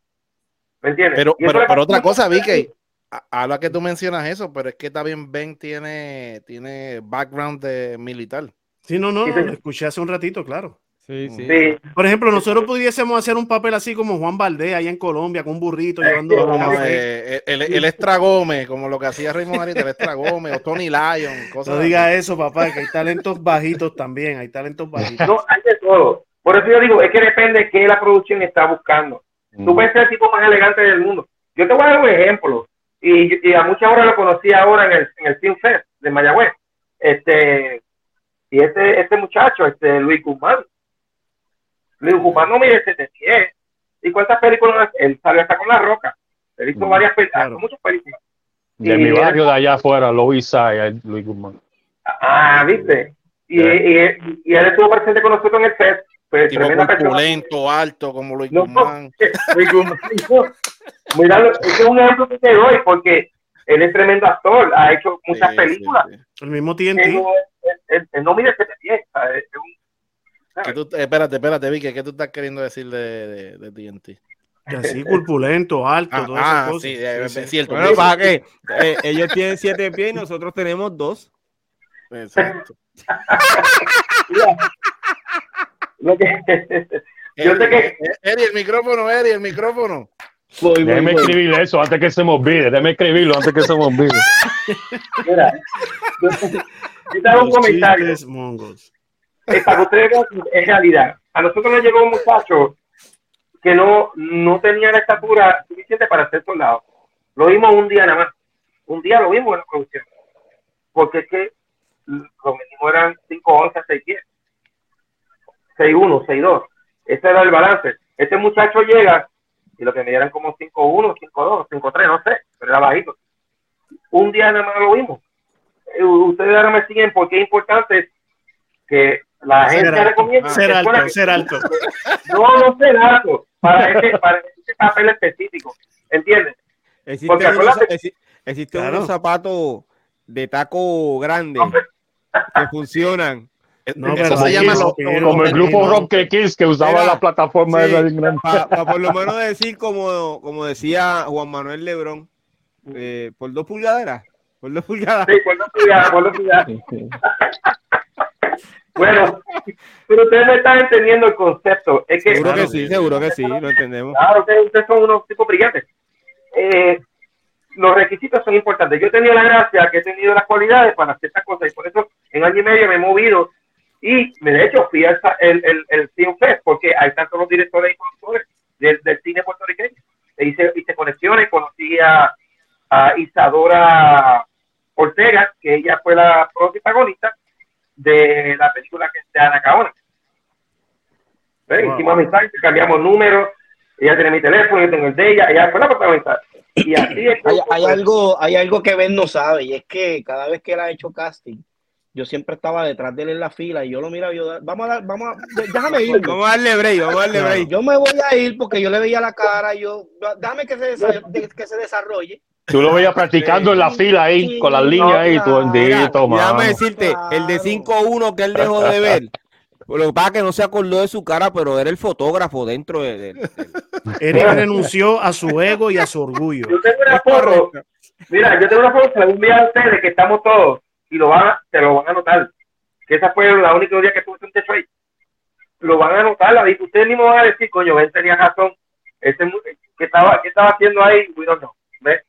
¿Me entiendes? Pero, pero, pero otra cosa, a Vicky, a- habla que tú mencionas eso, pero es que también Ben tiene, tiene background de militar. Sí, no, no, Sí, no, sí. lo escuché hace un ratito, claro. Sí, sí. Sí, Por ejemplo, nosotros pudiésemos hacer un papel así como Juan Valdés allá en Colombia con un burrito llevando no, eh, el, el extra Gómez, como lo que hacía Raymond Arita, el extra Gómez, o Tony Lyon, cosas No así. diga eso, papá, que hay talentos bajitos también, hay talentos bajitos. no, hay de todo. Por eso yo digo, es que depende de qué la producción está buscando. Tú puedes ser el tipo más elegante del mundo. Yo te voy a dar un ejemplo. Y, y a muchas horas lo conocí ahora en el, en el Film Fest de Mayagüez. Este, y este, este muchacho, este Luis Guzmán. Luis Guzmán no mide 7 pies. ¿Y cuántas películas? Él salió hasta con la roca. Hizo Mm, varias películas, claro. muchas películas. De Y mi barrio de allá afuera, Luis Guzmán. Ah, ¿viste? Y, y él estuvo presente con nosotros en el fest. Pues, Tipo tremenda persona. corpulento, alto, como Luis No, Guzmán. Luis Guzmán. Mira, este es un ejemplo que te doy porque él es tremendo actor, ha hecho muchas Sí, películas. sí, sí. El mismo Él, TNT. no, él- él- él no mide 7 pies. ¿sabes? Es un- ¿Qué tú- espérate, espérate, Vicky, ¿qué tú estás queriendo decir de, de, de TNT? Así, corpulento, alto, Ah, todas esas ah, cosas. sí, eh, Sí, es sí. cierto. Bueno, para que eh, ellos tienen siete pies y nosotros tenemos dos. Exacto. Lo que, yo sé que Eri, el micrófono, Eri, el micrófono. Voy, voy, Déjeme voy. escribir eso antes que se me olvide. Déjeme escribirlo antes que se me olvide. mira, yo, yo te hago un Los comentario. eh, para que ustedes vean es realidad. A nosotros nos llegó un muchacho que no, no tenía la estatura suficiente para ser soldado. Lo vimos un día nada más. Un día lo vimos en la producción. Porque es que lo mínimo eran 5 onzas, 6 pies. 6-1, 6-2. Ese era el balance. Este muchacho llega y lo que me dieran como 5-1, 5-2, 5-3, no sé, pero era bajito. Un día nada más lo vimos. Eh, Ustedes ahora me siguen porque es importante que la Ser gente alto, recomienda. ser alto, que- ser alto. No, no ser alto, para ese, para ese papel específico. ¿Entiendes? Existen Porque unos, acuérdate- exi- existen Claro. unos zapatos de taco grande que funcionan. No, Eso pero se llama lo- Como el grupo no. Rock Kids que usaba la plataforma sí, de la. Para por lo menos decir como, como decía Juan Manuel Lebrón, eh, por dos pulgadas, por dos pulgadas. Sí, por no cuidar, por no cuidar. Bueno, pero ustedes no están entendiendo el concepto. Es que, Seguro Claro. que sí, seguro que sí, lo entendemos. claro, ustedes, ustedes son unos tipos brillantes. Eh, los requisitos son importantes. Yo he tenido la gracia que he tenido las cualidades para hacer estas cosas y por eso en año y medio me he movido y de hecho fui al el, el, el Film Fest porque hay tantos los directores y productores del, del cine puertorriqueño. E hice, hice conexiones, conocí a, a Isadora Ortega, que ella fue la protagonista de la película que de Ana Caona. Wow. Hicimos amistad, cambiamos números, ella tiene mi teléfono, yo tengo el de ella, ella fue la protagonista. Y así es. Hay, hay algo, hay algo que Ben no sabe y es que cada vez que él ha hecho casting, yo siempre estaba detrás de él en la fila y yo lo miraba, yo, vamos a dar, vamos a, déjame ir. Vamos a darle break, vamos a darle break. Yo me voy a ir porque yo le veía la cara y yo, déjame que se, que se desarrolle. Tú lo veías practicando en la fila ahí, Sí, con las líneas ahí, tú Mira, déjame decirte, el de Claro. 5-1 que él dejó de ver, lo que pasa es que no se acordó de su cara, pero era el fotógrafo dentro de, de- de- Eric renunció a su ego y a su orgullo. Yo tengo una foto, mira, yo tengo una foto, se la voy a ustedes que estamos todos y lo van a, se lo van a anotar. Que esa fue la única día que tuve un techo ahí. Lo van a anotar, la ustedes mismos van a decir, coño, Ben tenía razón. Ese, ¿qué estaba, qué estaba haciendo ahí? We don't know. ¿Ves?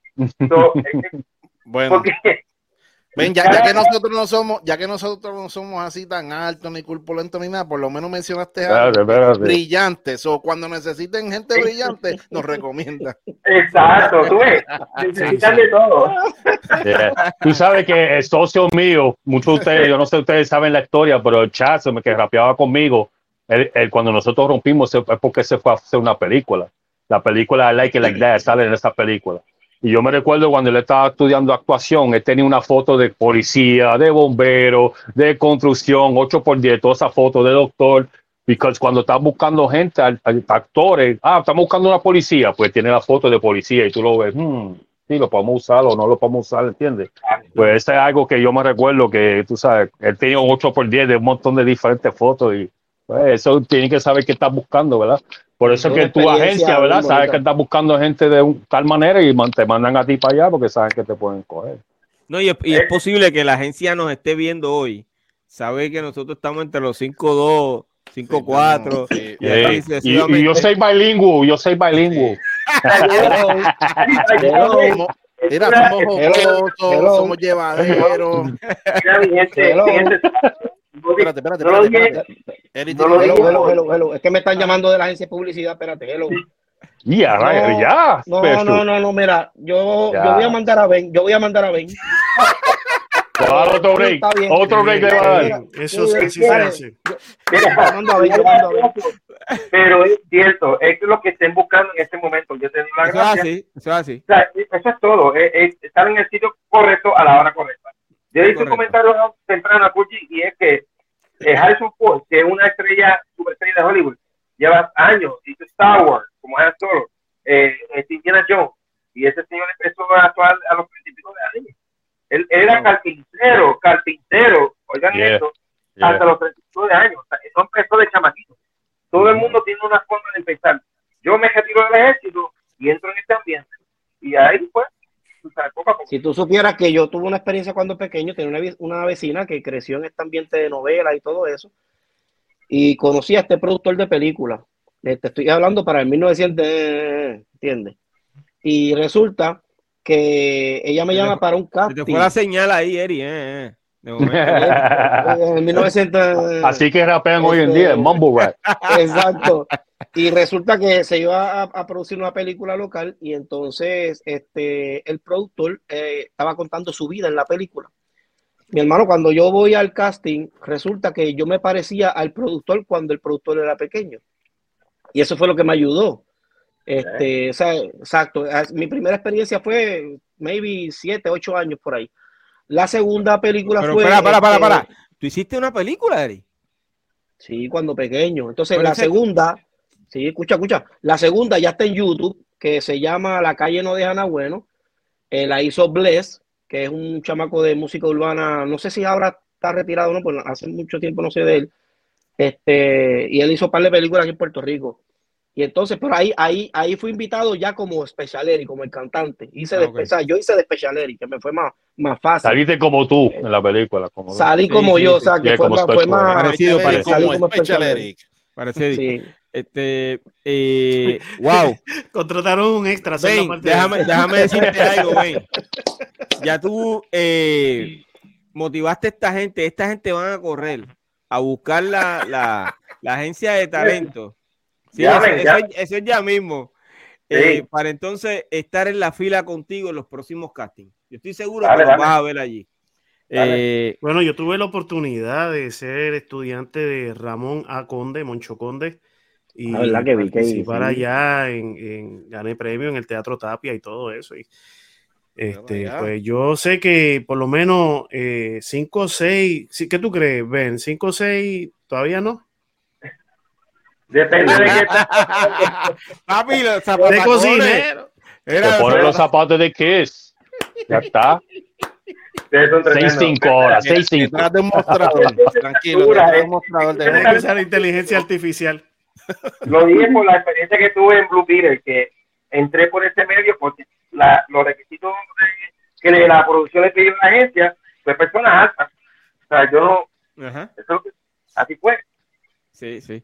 So, eh, Bueno, porque ven, ya, ya que nosotros no somos, ya que nosotros no somos así tan altos ni corpulentos ni nada, por lo menos mencionaste algo espérate. brillantes. O cuando necesiten gente brillante, nos recomienda. Exacto, tú ves, necesitan de todo. Yeah. Tú sabes que el socio mío, muchos de ustedes, yo no sé si ustedes saben la historia, pero el chat que rapeaba conmigo, él, él, cuando nosotros rompimos es porque se fue a hacer una película. La película I Like It Like That sale en esa película. Y yo me recuerdo cuando él estaba estudiando actuación, él tenía una foto de policía, de bombero, de construcción, 8 por 10, toda esa foto de doctor. Porque cuando estás buscando gente, actores, ah, estamos buscando una policía, pues tiene la foto de policía y tú lo ves, hmm, sí, lo podemos usar o no lo podemos usar, ¿entiendes? Pues eso es algo que yo me recuerdo que, tú sabes, él tenía un 8 por 10 de un montón de diferentes fotos y pues, eso tiene que saber qué estás buscando, ¿verdad? Por eso Es que tu agencia, ¿verdad? Sabes que estás buscando gente de un- tal manera y man- te mandan a ti para allá porque saben que te pueden coger. No, y es, y es posible que la agencia nos esté viendo hoy. Sabe que nosotros estamos entre los 5-2, 5-4. Sí, y Eh, yo soy bilingüe, yo soy bilingüe. Mira, somos jocosos, somos llevaderos. Mira, mi gente, Espérate, espérate, espérate, espérate. Eric, No digo. Hello, hello, hello, hello. Es que me están llamando de la agencia de publicidad, espérate, hello. Ya, No, ya. No, no, no, no, mira, yo, yo voy a mandar a Ben, yo voy a mandar a Ben. Dar otro break, bien. otro break le va a dar. Mira, Eso sí, se hace. Pero es cierto, es lo que estén buscando en este momento. Yo te doy la Eso es así, eso es así. O sea, eso es todo, es, es estar en el sitio correcto a la hora correcta. Yo hice un comentario temprano a Gucci y es que eh, Harrison Ford, que es una estrella, superestrella de Hollywood, lleva años, hizo Star Wars, como Han Solo, eh, eh, Indiana Jones, y ese señor empezó a actuar a los principios de años. Él, él era carpintero, carpintero, oigan Yeah, esto, yeah. hasta los 39 años. O sea, eso empezó de chamaquito. Todo el mundo tiene una forma de empezar. Yo me retiro del ejército y entro en este ambiente. Y ahí, pues, tú sabes, poco a poco. Si tú supieras que yo tuve una experiencia cuando pequeño, tenía una, una vecina que creció en este ambiente de novela y todo eso. y conocí a este productor de películas. Te estoy hablando para el 1900, eh, ¿entiendes? Y resulta que ella me llama para un Se casting. te fue la señal ahí, Eri, eh, eh, de momento. En 1900, Así que rapean hoy en Este- día, mumble rap. Exacto. Y resulta que se iba a, a producir una película local y entonces este, el productor eh, estaba contando su vida en la película. Mi hermano, cuando yo voy al casting, resulta que yo me parecía al productor cuando el productor era pequeño. Y eso fue lo que me ayudó. Este, o sea, exacto. Mi primera experiencia fue maybe siete, ocho años por ahí. La segunda película Pero fue. para, para, para, este, para. ¿Tú hiciste una película, Eri? Sí, cuando pequeño. Entonces, Pero la ese- segunda, sí, escucha, escucha. La segunda ya está en YouTube, que se llama La calle no deja nada bueno. Eh, la hizo Bless, que es un chamaco de música urbana. No sé si ahora está retirado o no, pues hace mucho tiempo no sé de él. Este, y él hizo un par de películas aquí en Puerto Rico. Y entonces, pero ahí, ahí, ahí fui invitado ya como Specialeri, como el cantante. Hice Ah, de, ok. o sea, yo hice de Specialeri, que me fue más, más fácil. Saliste como tú en la película. Como Salí Sí, como sí, yo, sí. o sea, que fue como más, fue más Parecido, parecido. salí como como Special Special Eric. Parece, Sí. este, eh, wow. Contrataron un extra. Ven, parte de- déjame, déjame decirte algo, ven. Ya tú eh, motivaste a esta gente, esta gente van a correr a buscar la, la, la agencia de talento. Sí, Llamen, eso, es- eso es ya mismo. Sí. Eh, para entonces estar en la fila contigo en los próximos castings. Yo estoy seguro Dale, que lo vas a ver allí. Eh, Bueno, yo tuve la oportunidad de ser estudiante de Ramón A. Conde, Moncho Conde, y La verdad que vi que participar allá en, en- gané premio en el Teatro Tapia y todo eso. Y, este, pues yo sé que por lo menos 5 o 6, sí, ¿qué tú crees, Ben? ¿5 o 6 todavía no? Depende de qué papi, los De zapatacones. cocinero. Te ponen los zapatos de Kiss. Ya está. Ustedes son tremendos. 6-5 horas, 6-5. Detrás de un mostrador, tranquilo, detrás de eh. un mostrador de Tiene que usar inteligencia artificial. Lo dije por la experiencia que tuve en Blue Beetle, que entré por ese medio porque la, los requisitos de- que le- la producción le pidió a la agencia fue personas altas. O sea, yo no, eso, así fue. Sí, sí.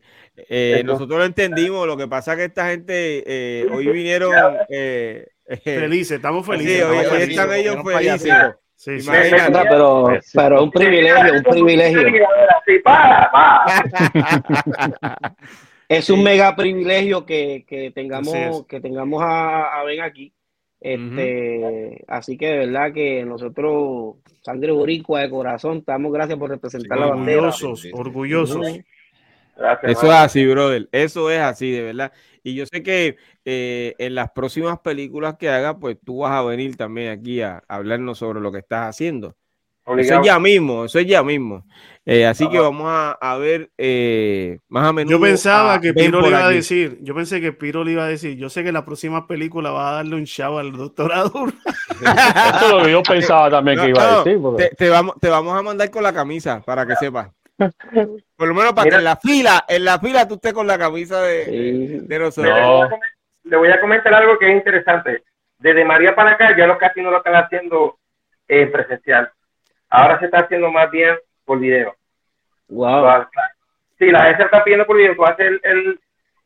Eh, nosotros lo entendimos. Lo que pasa es que esta gente eh, hoy vinieron. Eh, eh, Felices, estamos sí, felices. hoy, estamos hoy están ellos felices. Sí, sí. Pero, Sí. pero un privilegio, un privilegio. Es un mega privilegio que, que tengamos, que tengamos a, a Ben aquí. Este, así que de verdad que nosotros, sangre boricua de corazón, estamos gracias por representar la bandera. Orgullosos, orgullosos. Gracias, Eso es así, brother. Eso es así, de verdad. Y yo sé que eh, en las próximas películas que haga, pues tú vas a venir también aquí a, a hablarnos sobre lo que estás haciendo. Eso es ya mismo, eso es ya mismo. Eh, así que vamos a, a ver eh, más o menos. Yo pensaba que Piro le iba a decir yo pensé que Piro le iba a decir, yo sé que la próxima película va a darle un show al doctorado. Eso es lo que yo pensaba también que No, iba a decir. porque- te, te vamos, te vamos a mandar con la camisa para que sepas. Por lo menos para Mira. que en la fila, en la fila tú estés con la camisa de, Sí. de nosotros. Le voy a comentar algo que es interesante. Desde María para acá ya los casinos lo están haciendo en presencial. Ahora se está haciendo más bien por video. Wow. Sí, la gente está pidiendo por video. Tú haces el, el,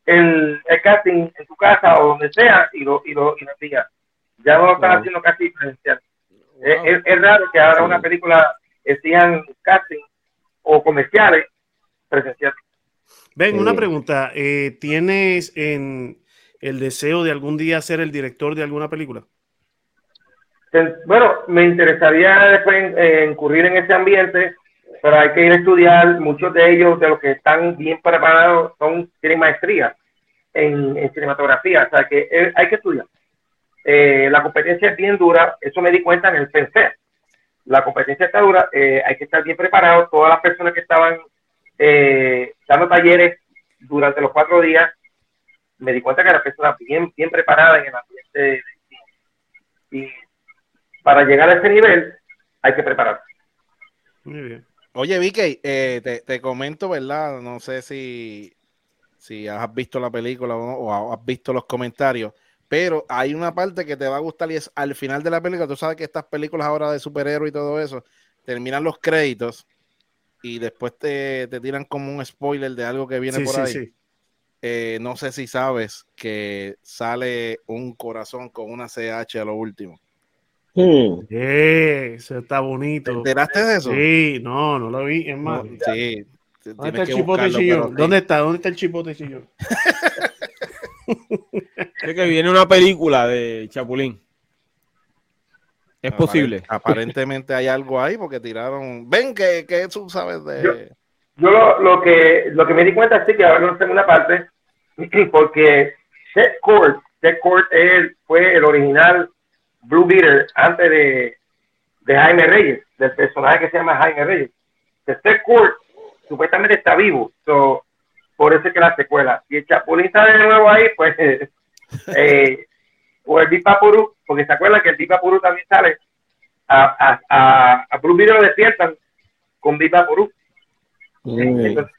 el, el casting en tu casa o donde sea y lo, y lo, y lo envías. Ya no lo están Wow. haciendo casi presencial. Es, es- es raro que ahora una película exijan casting o comerciales presencial. Ven, una pregunta, eh, ¿tienes en el deseo de algún día ser el director de alguna película? Bueno, me interesaría después eh, incurrir en ese ambiente, pero hay que ir a estudiar. Muchos de ellos, de los que están bien preparados, son tienen maestría en, en cinematografía, o sea que eh, hay que estudiar. Eh, la competencia es bien dura, eso me di cuenta en el pensé. La competencia está dura, eh, hay que estar bien preparado. Todas las personas que estaban eh, dando talleres durante los cuatro días, me di cuenta que eran personas bien, bien preparadas en el ambiente. Y para llegar a ese nivel hay que prepararse. Muy bien. Oye, Vicky, eh, te, te comento, ¿verdad? No sé si, si has visto la película o, o has visto los comentarios, pero hay una parte que te va a gustar y es al final de la película. Tú sabes que estas películas ahora de superhéroes y todo eso terminan los créditos y después te, te tiran como un spoiler de algo que viene Sí, por sí, ahí. sí. Eh, no sé si sabes que sale un corazón con una CH a lo último. Hmm. Eh, eso está ¿Te bonito. enteraste de eso? Sí, no, no lo vi. Es más, No, sí. ¿dónde está el chipote chillón? ¿Dónde está? ¿Dónde está el chipote chillón? Sé que viene una película de Chapulín. Es posible. Aparentemente hay algo ahí porque tiraron. Ven que, que tú sabes de. Yo lo, lo que lo que me di cuenta es que ahora no tengo una parte, porque Ted Court, Ted Court él fue el original Blue Beater antes de, de Jaime Reyes, del personaje que se llama Jaime Reyes. Ted Court supuestamente está vivo, so, por eso es que la secuela. Y el Chapulín está de nuevo ahí, pues, eh, o el Bipapuru, porque se acuerdan que el Bipapuru también sale, a, a, a, a Blue Beater lo despiertan con Bipapuru. Mm. Entonces,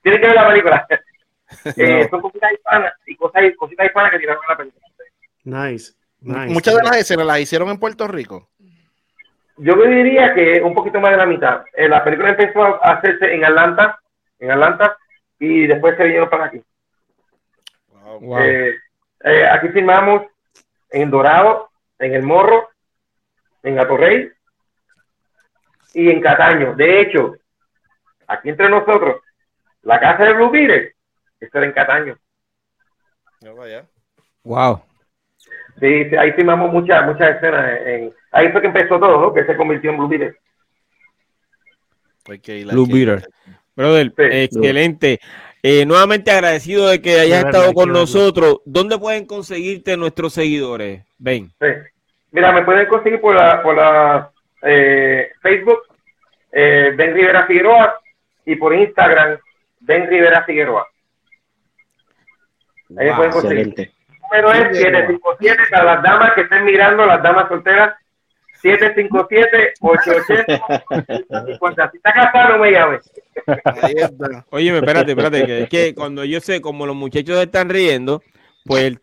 tiene que ver la película. Eh, son cositas hispanas y cosas, cositas hispanas que tiraron en la película. Nice. nice. Muchas de las escenas las hicieron en Puerto Rico. Yo me diría que un poquito más de la mitad. Eh, la película empezó a hacerse en Atlanta, en Atlanta, y después se vinieron para aquí. Wow. Eh, eh, aquí filmamos en Dorado, en El Morro, en Atorrey y en Cataño. De hecho, aquí entre nosotros, la casa de Blue Beater, esto era en Cataño. Wow. Sí, sí, ahí filmamos muchas muchas escenas. En, ahí fue que empezó todo, ¿no? Que se convirtió en Blue Beater. Hay que ir Blue aquí. Brother, Sí. excelente. Eh, nuevamente agradecido de que hayas verdad, estado con nosotros. ¿Dónde pueden conseguirte nuestros seguidores? Ven. Sí. Mira, me pueden conseguir por la, por la eh, Facebook, eh, Ben Rivera Figueroa, y por Instagram, Ben Rivera Figueroa. Ahí me Wow, pueden conseguir. Excelente. El número es 757 para las damas que estén mirando, las damas solteras. 757-880. Si está casado, me llame. Oye, espérate, espérate, que es que cuando yo sé, como los muchachos están riendo, pues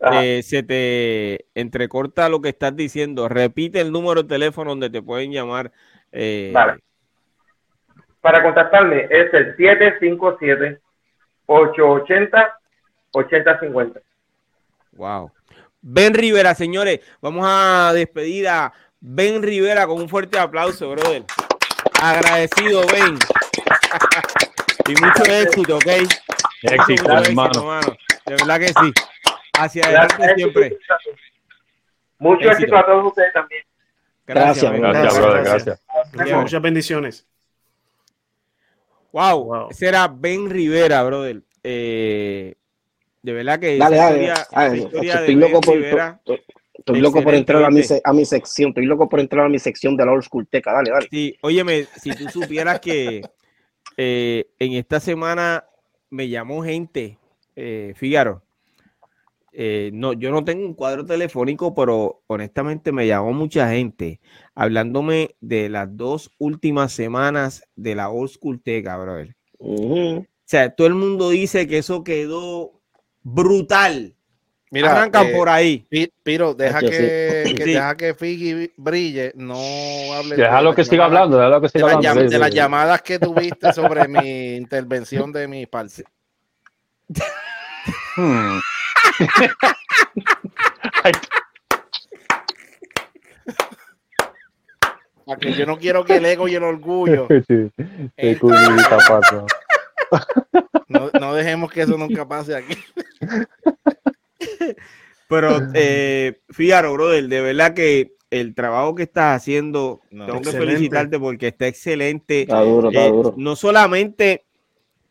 se te entrecorta lo que estás diciendo. Repite el número de teléfono donde te pueden llamar. eh, Vale. Para contactarme es el 757-880-8050. Wow. Ben Rivera, señores, vamos a despedir a Ben Rivera con un fuerte aplauso, brother. Agradecido, Ben. y mucho éxito, ¿ok? Éxito, hermano. mano. De verdad que sí. Hacia adelante siempre. Mucho Éxito. éxito a todos ustedes también. Gracias, Ben. man. Gracias, brother, gracias. Muchas, muchas bendiciones. Wow, Wow. ese era Ben Rivera, brother. Eh, de verdad que Dale, esa dale. historia, esa de por, Rivera, estoy- loco por entrar a mi, a sección. Estoy loco por entrar a mi sección de la Old School Teca. Dale, dale. sí, óyeme, si tú supieras que eh, en esta semana me llamó gente, eh, Fígaro, eh, no, yo no tengo un cuadro telefónico, pero honestamente me llamó mucha gente hablándome de las dos últimas semanas de la Old School Teca, brother. O sea, todo el mundo dice que eso quedó brutal. Mira, Arrancan eh, por ahí. Pi- Piro, deja Yo que, que Sí. deja que Figgy brille, no hable Déjalo de que las siga llamadas- hablando, déjalo que de, siga las hablando. sí, de las llamadas que tuviste sobre mi intervención de mi parte. Hmm. Porque yo no quiero que el ego y el orgullo sí, no, no dejemos que eso nunca pase aquí. Pero eh, fíjate, brother, de verdad que el trabajo que estás haciendo, No, tengo que felicitarte porque está excelente. Está duro, está Eh, duro. no solamente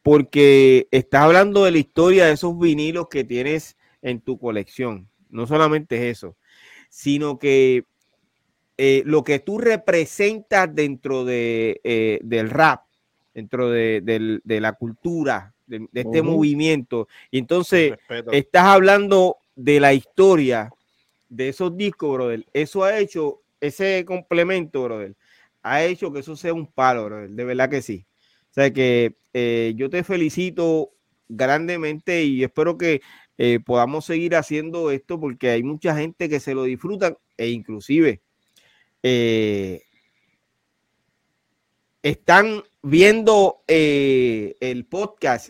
porque estás hablando de la historia de esos vinilos que tienes en tu colección, no solamente es eso, sino que eh, lo que tú representas dentro de, eh, del rap, dentro de, de la cultura, de, de este movimiento, y entonces estás hablando de la historia de esos discos, brother. Eso ha hecho, ese complemento, brother, ha hecho que eso sea un palo, brother. De verdad que sí. O sea que eh, yo te felicito grandemente y espero que eh, podamos seguir haciendo esto porque hay mucha gente que se lo disfruta e inclusive eh, están viendo eh, el podcast,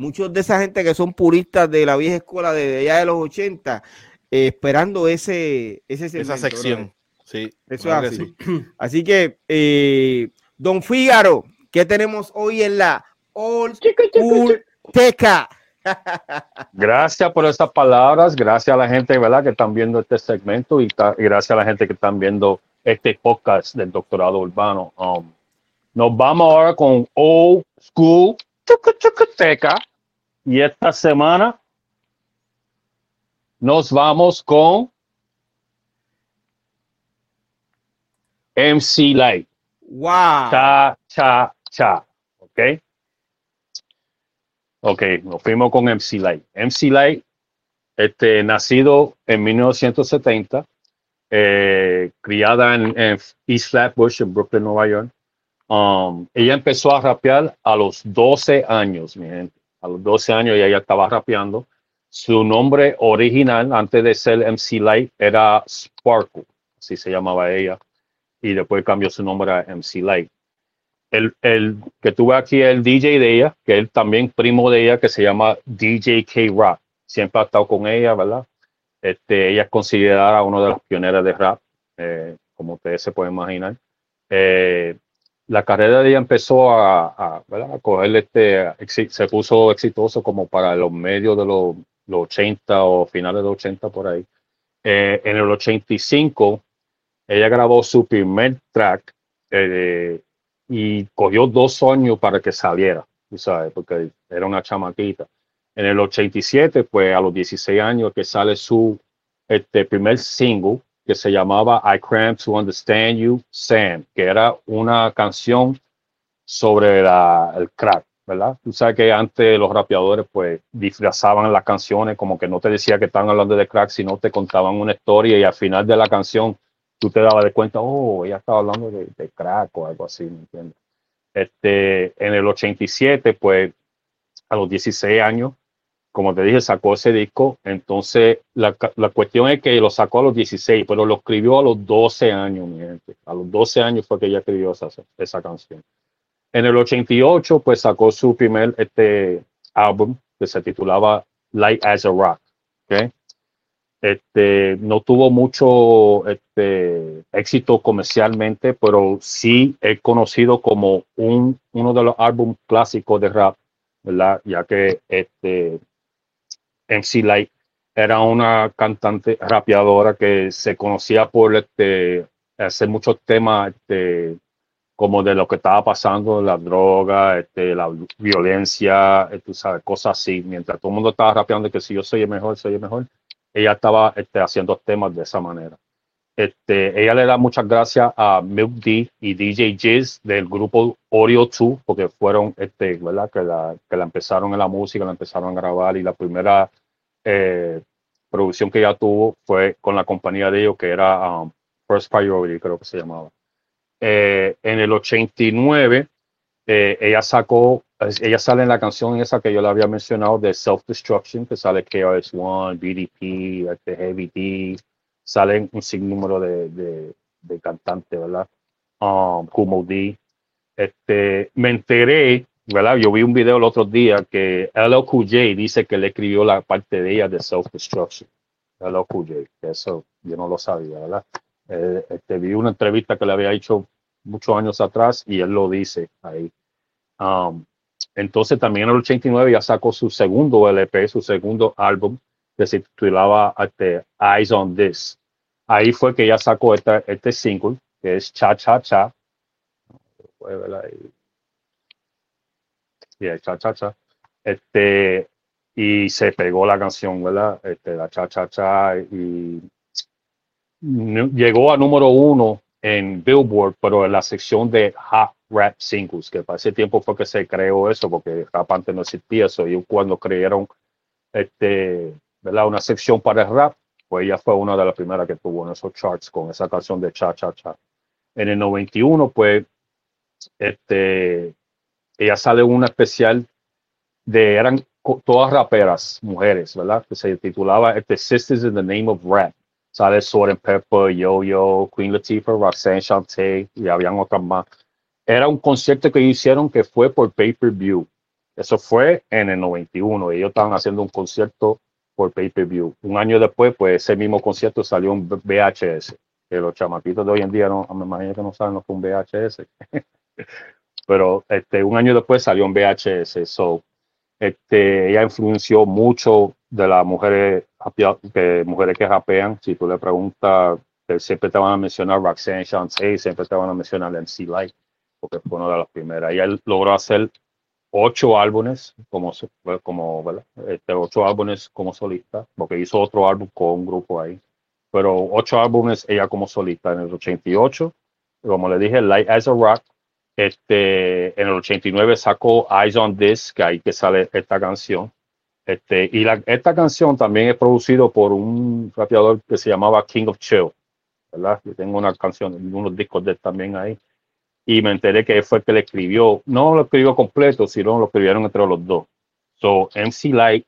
muchos de esa gente que son puristas de la vieja escuela de allá de los 80, eh, esperando ese, ese Esa sección. Sí. Eso claro es que así. sí. Así que, eh, Don Fígaro, ¿qué tenemos hoy en la Old School Teca? Gracias por estas palabras, gracias a la gente ¿verdad? que están viendo este segmento y, ta- y gracias a la gente que están viendo este podcast del doctorado urbano. Um, nos vamos ahora con Old School Teca y esta semana nos vamos con MC Light. Wow. Cha, cha, cha. ¿Ok? Ok, nos fuimos con MC Light. MC Light, este, nacido en 1970, eh, criada en, en East Flatbush, en Brooklyn, Nueva York. Um, ella empezó a rapear a los 12 años, mi gente. A los 12 años ella ya estaba rapeando. Su nombre original, antes de ser MC Light, era Sparkle, así se llamaba ella. Y después cambió su nombre a MC Light el, el que tuve aquí el DJ de ella, que él también primo de ella, que se llama DJ K Rock. Siempre ha estado con ella, ¿verdad? Este, ella es considerada una de las pioneras de rap, eh, como ustedes se pueden imaginar. Eh, la carrera de ella empezó a, a, coger este, se puso exitoso como para los medios de los, los 80 o finales de los 80 por ahí. Eh, en el 85, ella grabó su primer track eh, y cogió dos años para que saliera, sabes, porque era una chamaquita. En el 87, pues a los 16 años que sale su este, primer single que se llamaba I Cram to Understand You, Sam, que era una canción sobre el crack, ¿verdad? Tú sabes que antes los rapeadores pues disfrazaban las canciones como que no te decía que estaban hablando de crack, sino te contaban una historia y al final de la canción tú te dabas de cuenta, oh, ella estaba hablando de, de crack o algo así, ¿me entiendes? Este, en el 87, pues a los 16 años, como te dije, sacó ese disco. Entonces, la, la cuestión es que lo sacó a los 16, pero lo escribió a los 12 años, mi gente. A los 12 años fue que ella escribió esa, esa canción. En el 88, pues sacó su primer este, álbum que se titulaba Light as a Rock. Este, no tuvo mucho este, éxito comercialmente, pero sí es conocido como un, uno de los álbumes clásicos de rap, ¿verdad? Ya que este, MC Light era una cantante rapeadora que se conocía por este, hacer muchos temas este, como de lo que estaba pasando, la droga, este, la violencia, eh, cosas así. Mientras todo el mundo estaba rapeando que si yo soy mejor, soy mejor, ella estaba este, haciendo temas de esa manera. Ella le da muchas gracias a Milk D y DJ Jizz del grupo Oreo 2, porque fueron, este, ¿verdad? Que la, que la empezaron en la música, la empezaron a grabar y la primera eh, producción que ella tuvo fue con la compañía de ellos, que era um, First Priority, creo que se llamaba. Eh, en el 89, eh, ella sacó, ella sale en la canción esa que yo le había mencionado de Self Destruction, que sale KRS-One, BDP, este Heavy D, salen un sinnúmero de, de, de cantantes, ¿verdad? Um, Kumo D. Este, me enteré, ¿verdad? Yo vi un video el otro día que LLQJ dice que le escribió la parte de ella de Self Destruction. LLQJ, eso yo no lo sabía, ¿verdad? Eh, este, vi una entrevista que le había hecho muchos años atrás y él lo dice ahí. Um, entonces también en el 89 ya sacó su segundo LP, su segundo álbum, que se titulaba este, Eyes on This. Ahí fue que ya sacó esta, este single, que es Cha Cha Cha. Ahí. Yeah, Cha Cha Cha. Este, y se pegó la canción, ¿verdad? Este, la Cha Cha Cha. Y llegó a número uno en Billboard, pero en la sección de Hot Rap Singles, que para ese tiempo fue que se creó eso, porque rap antes no existía eso. Y cuando crearon este, ¿verdad? una sección para el rap, pues ella fue una de las primeras que tuvo en esos charts con esa canción de Cha Cha Cha. En el 91, pues, este, ella sale una especial de, eran todas raperas, mujeres, ¿verdad? Que se titulaba este, Sisters in the Name of Rap. Sale and Pepper, Yo-Yo, Queen Latifah, Roxanne Shante y habían otras más. era un concierto que hicieron que fue por pay-per-view. Eso fue en el 91. Ellos estaban haciendo un concierto por pay-per-view. Un año después, pues ese mismo concierto salió un VHS. Que los chamaquitos de hoy en día no, me imagino que no saben lo que un VHS. Pero este, un año después salió un VHS. So, este, ella influenció mucho de las mujeres, que, mujeres que rapean. Si tú le preguntas, siempre te van a mencionar Roxanne Shante, siempre te van a mencionar MC Light, porque fue una de las primeras. Ella logró hacer ocho álbumes como, como Este, ocho álbumes como solista, porque hizo otro álbum con un grupo ahí. Pero ocho álbumes ella como solista en el 88. Como le dije, Light as a Rock. Este, en el 89 sacó Eyes on This, que ahí que sale esta canción. Este, y la, esta canción también es producido por un rapeador que se llamaba King of Chill. ¿verdad? Yo tengo una canción, unos discos de él también ahí y me enteré que fue el que le escribió, no lo escribió completo, sino lo escribieron entre los dos. So, MC Light,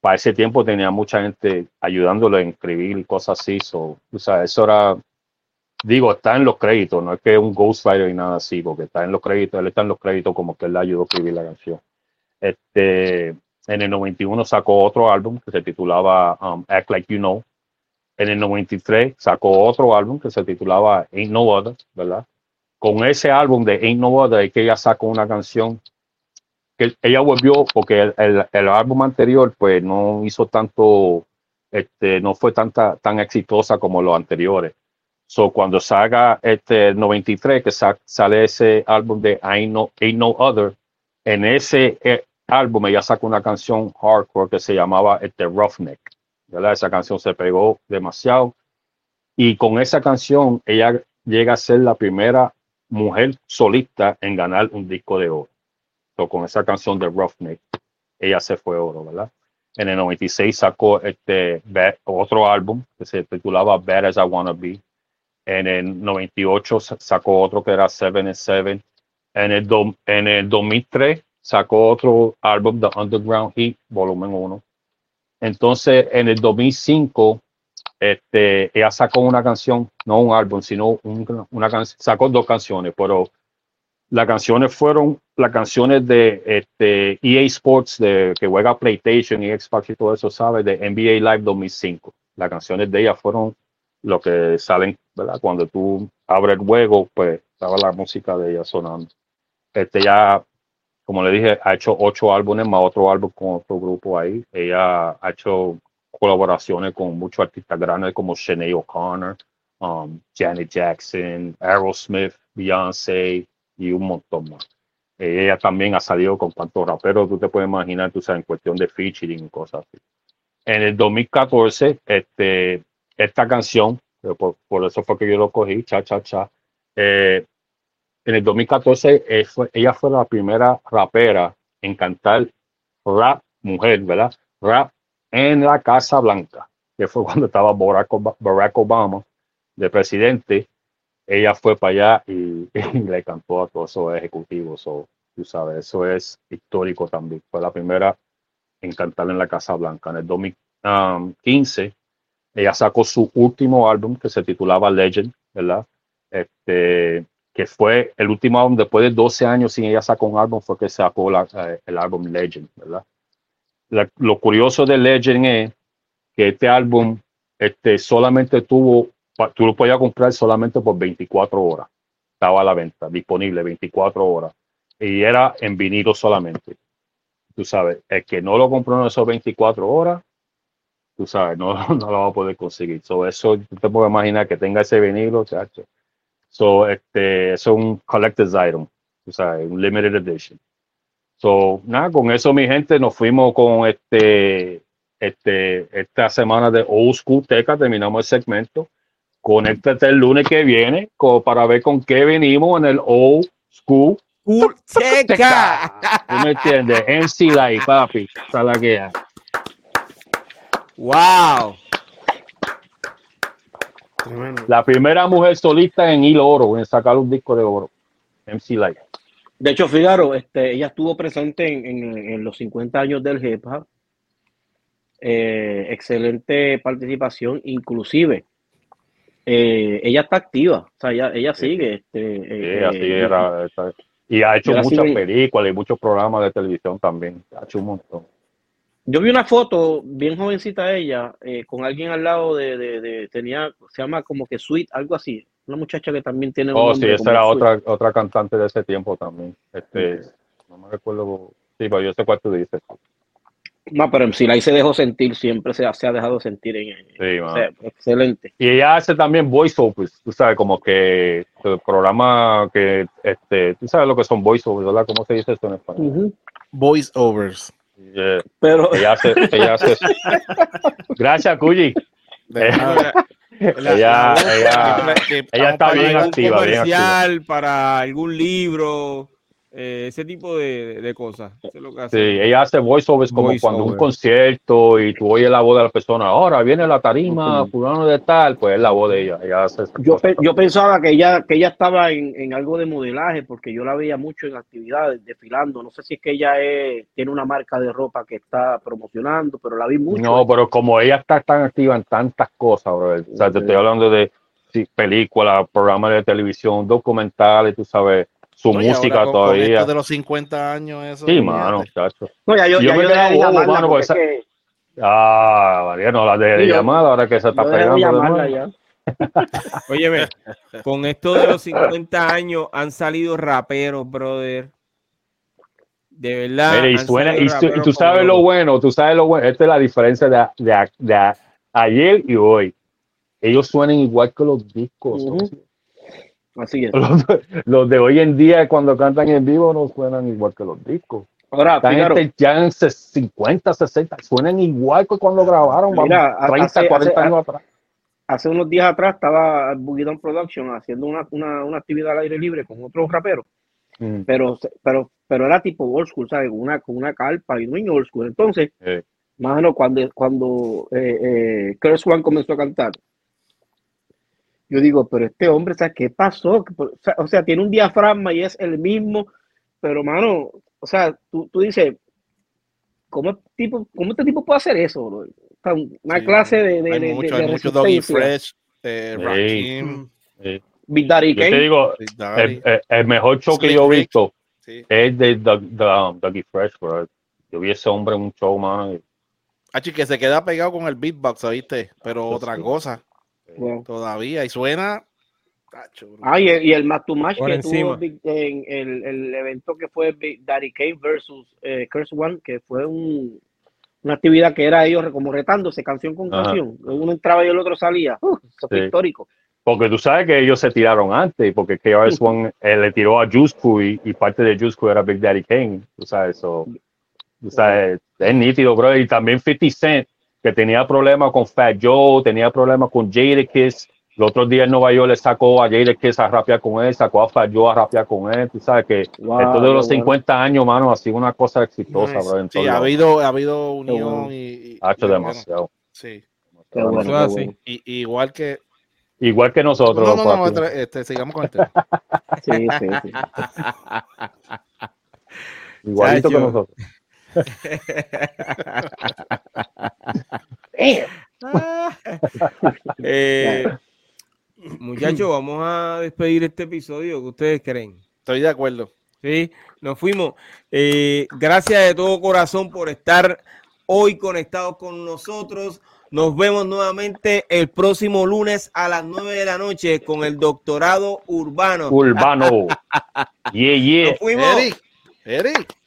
para ese tiempo tenía mucha gente ayudándole a escribir cosas así. So, o sea, eso era, digo, está en los créditos, no es que es un ghostwriter y nada así, porque está en los créditos, él está en los créditos como que él le ayudó a escribir la canción. Este, en el 91 sacó otro álbum que se titulaba um, Act Like You Know. En el 93 sacó otro álbum que se titulaba Ain't No Other, ¿verdad? con ese álbum de Ain't No Other que ella sacó una canción que ella volvió porque el, el, álbum anterior pues no hizo tanto este no fue tanta tan exitosa como los anteriores so cuando salga este 93 que sale ese álbum de Ain't No, Ain't no Other en ese eh, álbum ella sacó una canción hardcore que se llamaba este Roughneck ¿verdad? esa canción se pegó demasiado y con esa canción ella llega a ser la primera mujer solista en ganar un disco de oro. con esa canción de Roughneck, ella se fue oro, ¿verdad? En el 96 sacó este otro álbum que se titulaba Bad as I Wanna Be. En el 98 sacó otro que era Seven and Seven. En el, en el 2003 sacó otro álbum, The Underground Heat, volumen 1. Entonces, en el 2005 este, ella sacó una canción, no un álbum, sino una canción, sacó dos canciones, pero las canciones fueron las canciones de este, EA Sports, de, que juega PlayStation y Xbox y todo eso, ¿sabes? De NBA Live 2005. Las canciones de ella fueron lo que salen, ¿verdad? Cuando tú abres el juego, pues estaba la música de ella sonando. Este ya, como le dije, ha hecho ocho álbumes más otro álbum con otro grupo ahí. Ella ha hecho colaboraciones con muchos artistas grandes como Sinead O'Connor, um, Janet Jackson, Aerosmith, Beyoncé y un montón más. ella también ha salido con tantos raperos, tú te puedes imaginar, tú sabes, en cuestión de featuring y cosas así. En el 2014, este, esta canción, por, por, eso fue que yo lo cogí, cha, cha, cha. Eh, en el 2014, eh, ella fue la primera rapera en cantar rap mujer, ¿verdad? Rap en la Casa Blanca, que fue cuando estaba Barack Obama de presidente. Ella fue para allá y, le cantó a todos esos ejecutivos. tú sabes, eso es histórico también. Fue la primera en cantar en la Casa Blanca. En el 2015, ella sacó su último álbum que se titulaba Legend, ¿verdad? Este, que fue el último álbum después de 12 años sin ella sacó un álbum, fue que sacó eh, el álbum Legend, ¿verdad? lo curioso de Legend es que este álbum este, solamente tuvo, tú lo podías comprar solamente por 24 horas. Estaba a la venta, disponible 24 horas. Y era en vinilo solamente. Tú sabes, el que no lo compró en esos 24 horas, tú sabes, no, no lo va a poder conseguir. So, eso te puedo imaginar que tenga ese vinilo, chacho. So, este, es un collector's item, tú sabes, un limited edition. So, nada, con eso, mi gente, nos fuimos con este, este, esta semana de Old School Teca. Terminamos el segmento. Conéctate el lunes que viene para ver con qué venimos en el Old School Teca. ¿Tú me entiendes? MC Live, papi. Esa la que Wow. La primera mujer solista en hilo oro, en sacar un disco de oro. MC Live. De hecho, Figaro, este, ella estuvo presente en, los 50 años del hip hop. Eh, excelente participación, inclusive eh, ella está activa, o sea, ella, ella sigue. Este, Sí, eh, así eh, era. Y ha hecho muchas películas y muchos programas de televisión también. Ha hecho un montón. Yo vi una foto bien jovencita ella, eh, con alguien al lado de, de, de- tenía, se llama como que Sweet, algo así. Una muchacha que también tiene un Oh, sí, esa era Sweet. otra, otra cantante de ese tiempo también. Este, no me recuerdo. Sí, pero yo sé cuál tú dices. No, pero si la se dejó sentir, siempre se, ha- se ha dejado sentir en ella. Sí, O mano. sea, excelente. Y ella hace también voiceovers, tú sabes, como que el programa que, este, tú sabes lo que son voiceovers, ¿verdad? ¿Cómo se dice eso en español? Ujú. Voice overs. Yeah, Pero Ella hace, ella hace. Gracias, Cuyi. Eh, Ella, la- ella, ella está bien activa, bien activa. comercial, para algún libro, eh, ese tipo de, de cosas. Eso es lo que hace. Sí, ella hace voiceovers como Voice cuando un concierto y tú oyes la voz de la persona. Ahora viene la tarima, fulano de tal, pues es la voz de ella. Ella hace yo, pe- yo pensaba que ella, que ella estaba en, en algo de modelaje, porque yo la veía mucho en actividades, desfilando. No sé si es que ella es- tiene una marca de ropa que está promocionando, pero la vi mucho. No, pero como ella está tan activa en tantas cosas, bro. O sea, te estoy hablando de sí, películas, programas de televisión, documentales, tú sabes, su No, música ahora con- con todavía. esto de los 50 años, eso. Sí, mano. No, ya yo, Yo ya me yo quedaba de bobo, llamarla mano, porque porque es que Ah, María, no la de, llamada ahora que se está pegando. llamarla. Óyeme, con esto de los 50 años han salido raperos, brother. De verdad. Mira, y, suena, y, tú- y raperos tú sabes como lo bueno, tú sabes lo bueno. Esta es la diferencia de, de, de ayer y hoy. Ellos suenan igual que los discos. Así es. los, los de hoy en día, cuando cantan en vivo, no suenan igual que los discos. Ahora, Fígaro, gente ya en ses- 50, 60, suenan igual que cuando grabaron, vamos, Mira, 30, hace- 40 hace- años atrás. hace unos días atrás estaba Boogie Down Production haciendo una, una, una actividad al aire libre con otros raperos, Mm, pero, pero, pero era tipo old school, ¿sabes? Con una, con una carpa y en old school. Entonces, eh, más o menos cuando, cuando eh, eh, Curse One comenzó a cantar, yo digo, pero este hombre, ¿sabes qué pasó? O sea, tiene un diafragma y es el mismo, pero mano, o sea, tú, tú dices, ¿cómo, tipo, ¿cómo este tipo puede hacer eso? bro? Una Sí, clase de, de, Hay de- mucho, de hay mucho Doggy. Fresh, eh. Rakim, eh. Big Daddy Yo te digo, Big Daddy. el, el- el mejor show que yo he visto Sí. es de Doug, Doug- Dougie Fresh, bro. Yo vi ese hombre en un show, mano. y- Hachi, que se queda pegado con el beatbox, ¿viste? Pero Pues otra sí. cosa, Wow. todavía, y suena. Tacho. Ah, y el, y el match to match que encima. tuvo en el, el evento que fue Big Daddy Kane versus eh, Curse One, que fue un, una actividad que era ellos como retándose canción con Ajá. canción. Uno entraba y el otro salía. Uh, eso fue Sí. histórico. Porque tú sabes que ellos se tiraron antes, porque KRS-One eh, le tiró a Juice y, y parte de Juice era Big Daddy Kane. Tú sabes, eso. Tú sabes, es nítido, bro. Y también 50 Cent, que tenía problemas con Fat Joe, tenía problemas con Jadakiss. Los otros días en Nueva York le sacó a Jadakiss a rapear con él, sacó a Fat Joe a rapear con él. Tú sabes que Wow, esto de los qué bueno. 50 años, mano, ha sido una cosa exitosa, Nice. bro. En Sí, ha habido, ha habido unión bueno. y, y- Ha hecho y bueno, demasiado. sí. Bueno, así. bueno. Y, igual que. Igual que nosotros. No, no, no, papi. este, este, sigamos con el tema. Sí, sí, sí. Igualito que nosotros. Eh, muchachos, vamos a despedir este episodio. ¿Qué ustedes creen? Estoy de acuerdo. Sí, nos fuimos. Eh, gracias de todo corazón por estar hoy conectados con nosotros. Nos vemos nuevamente el próximo lunes a las 9 de la noche con el doctorado urbano. Urbano. Yeah, yeah. Nos fuimos. Eric, Eric,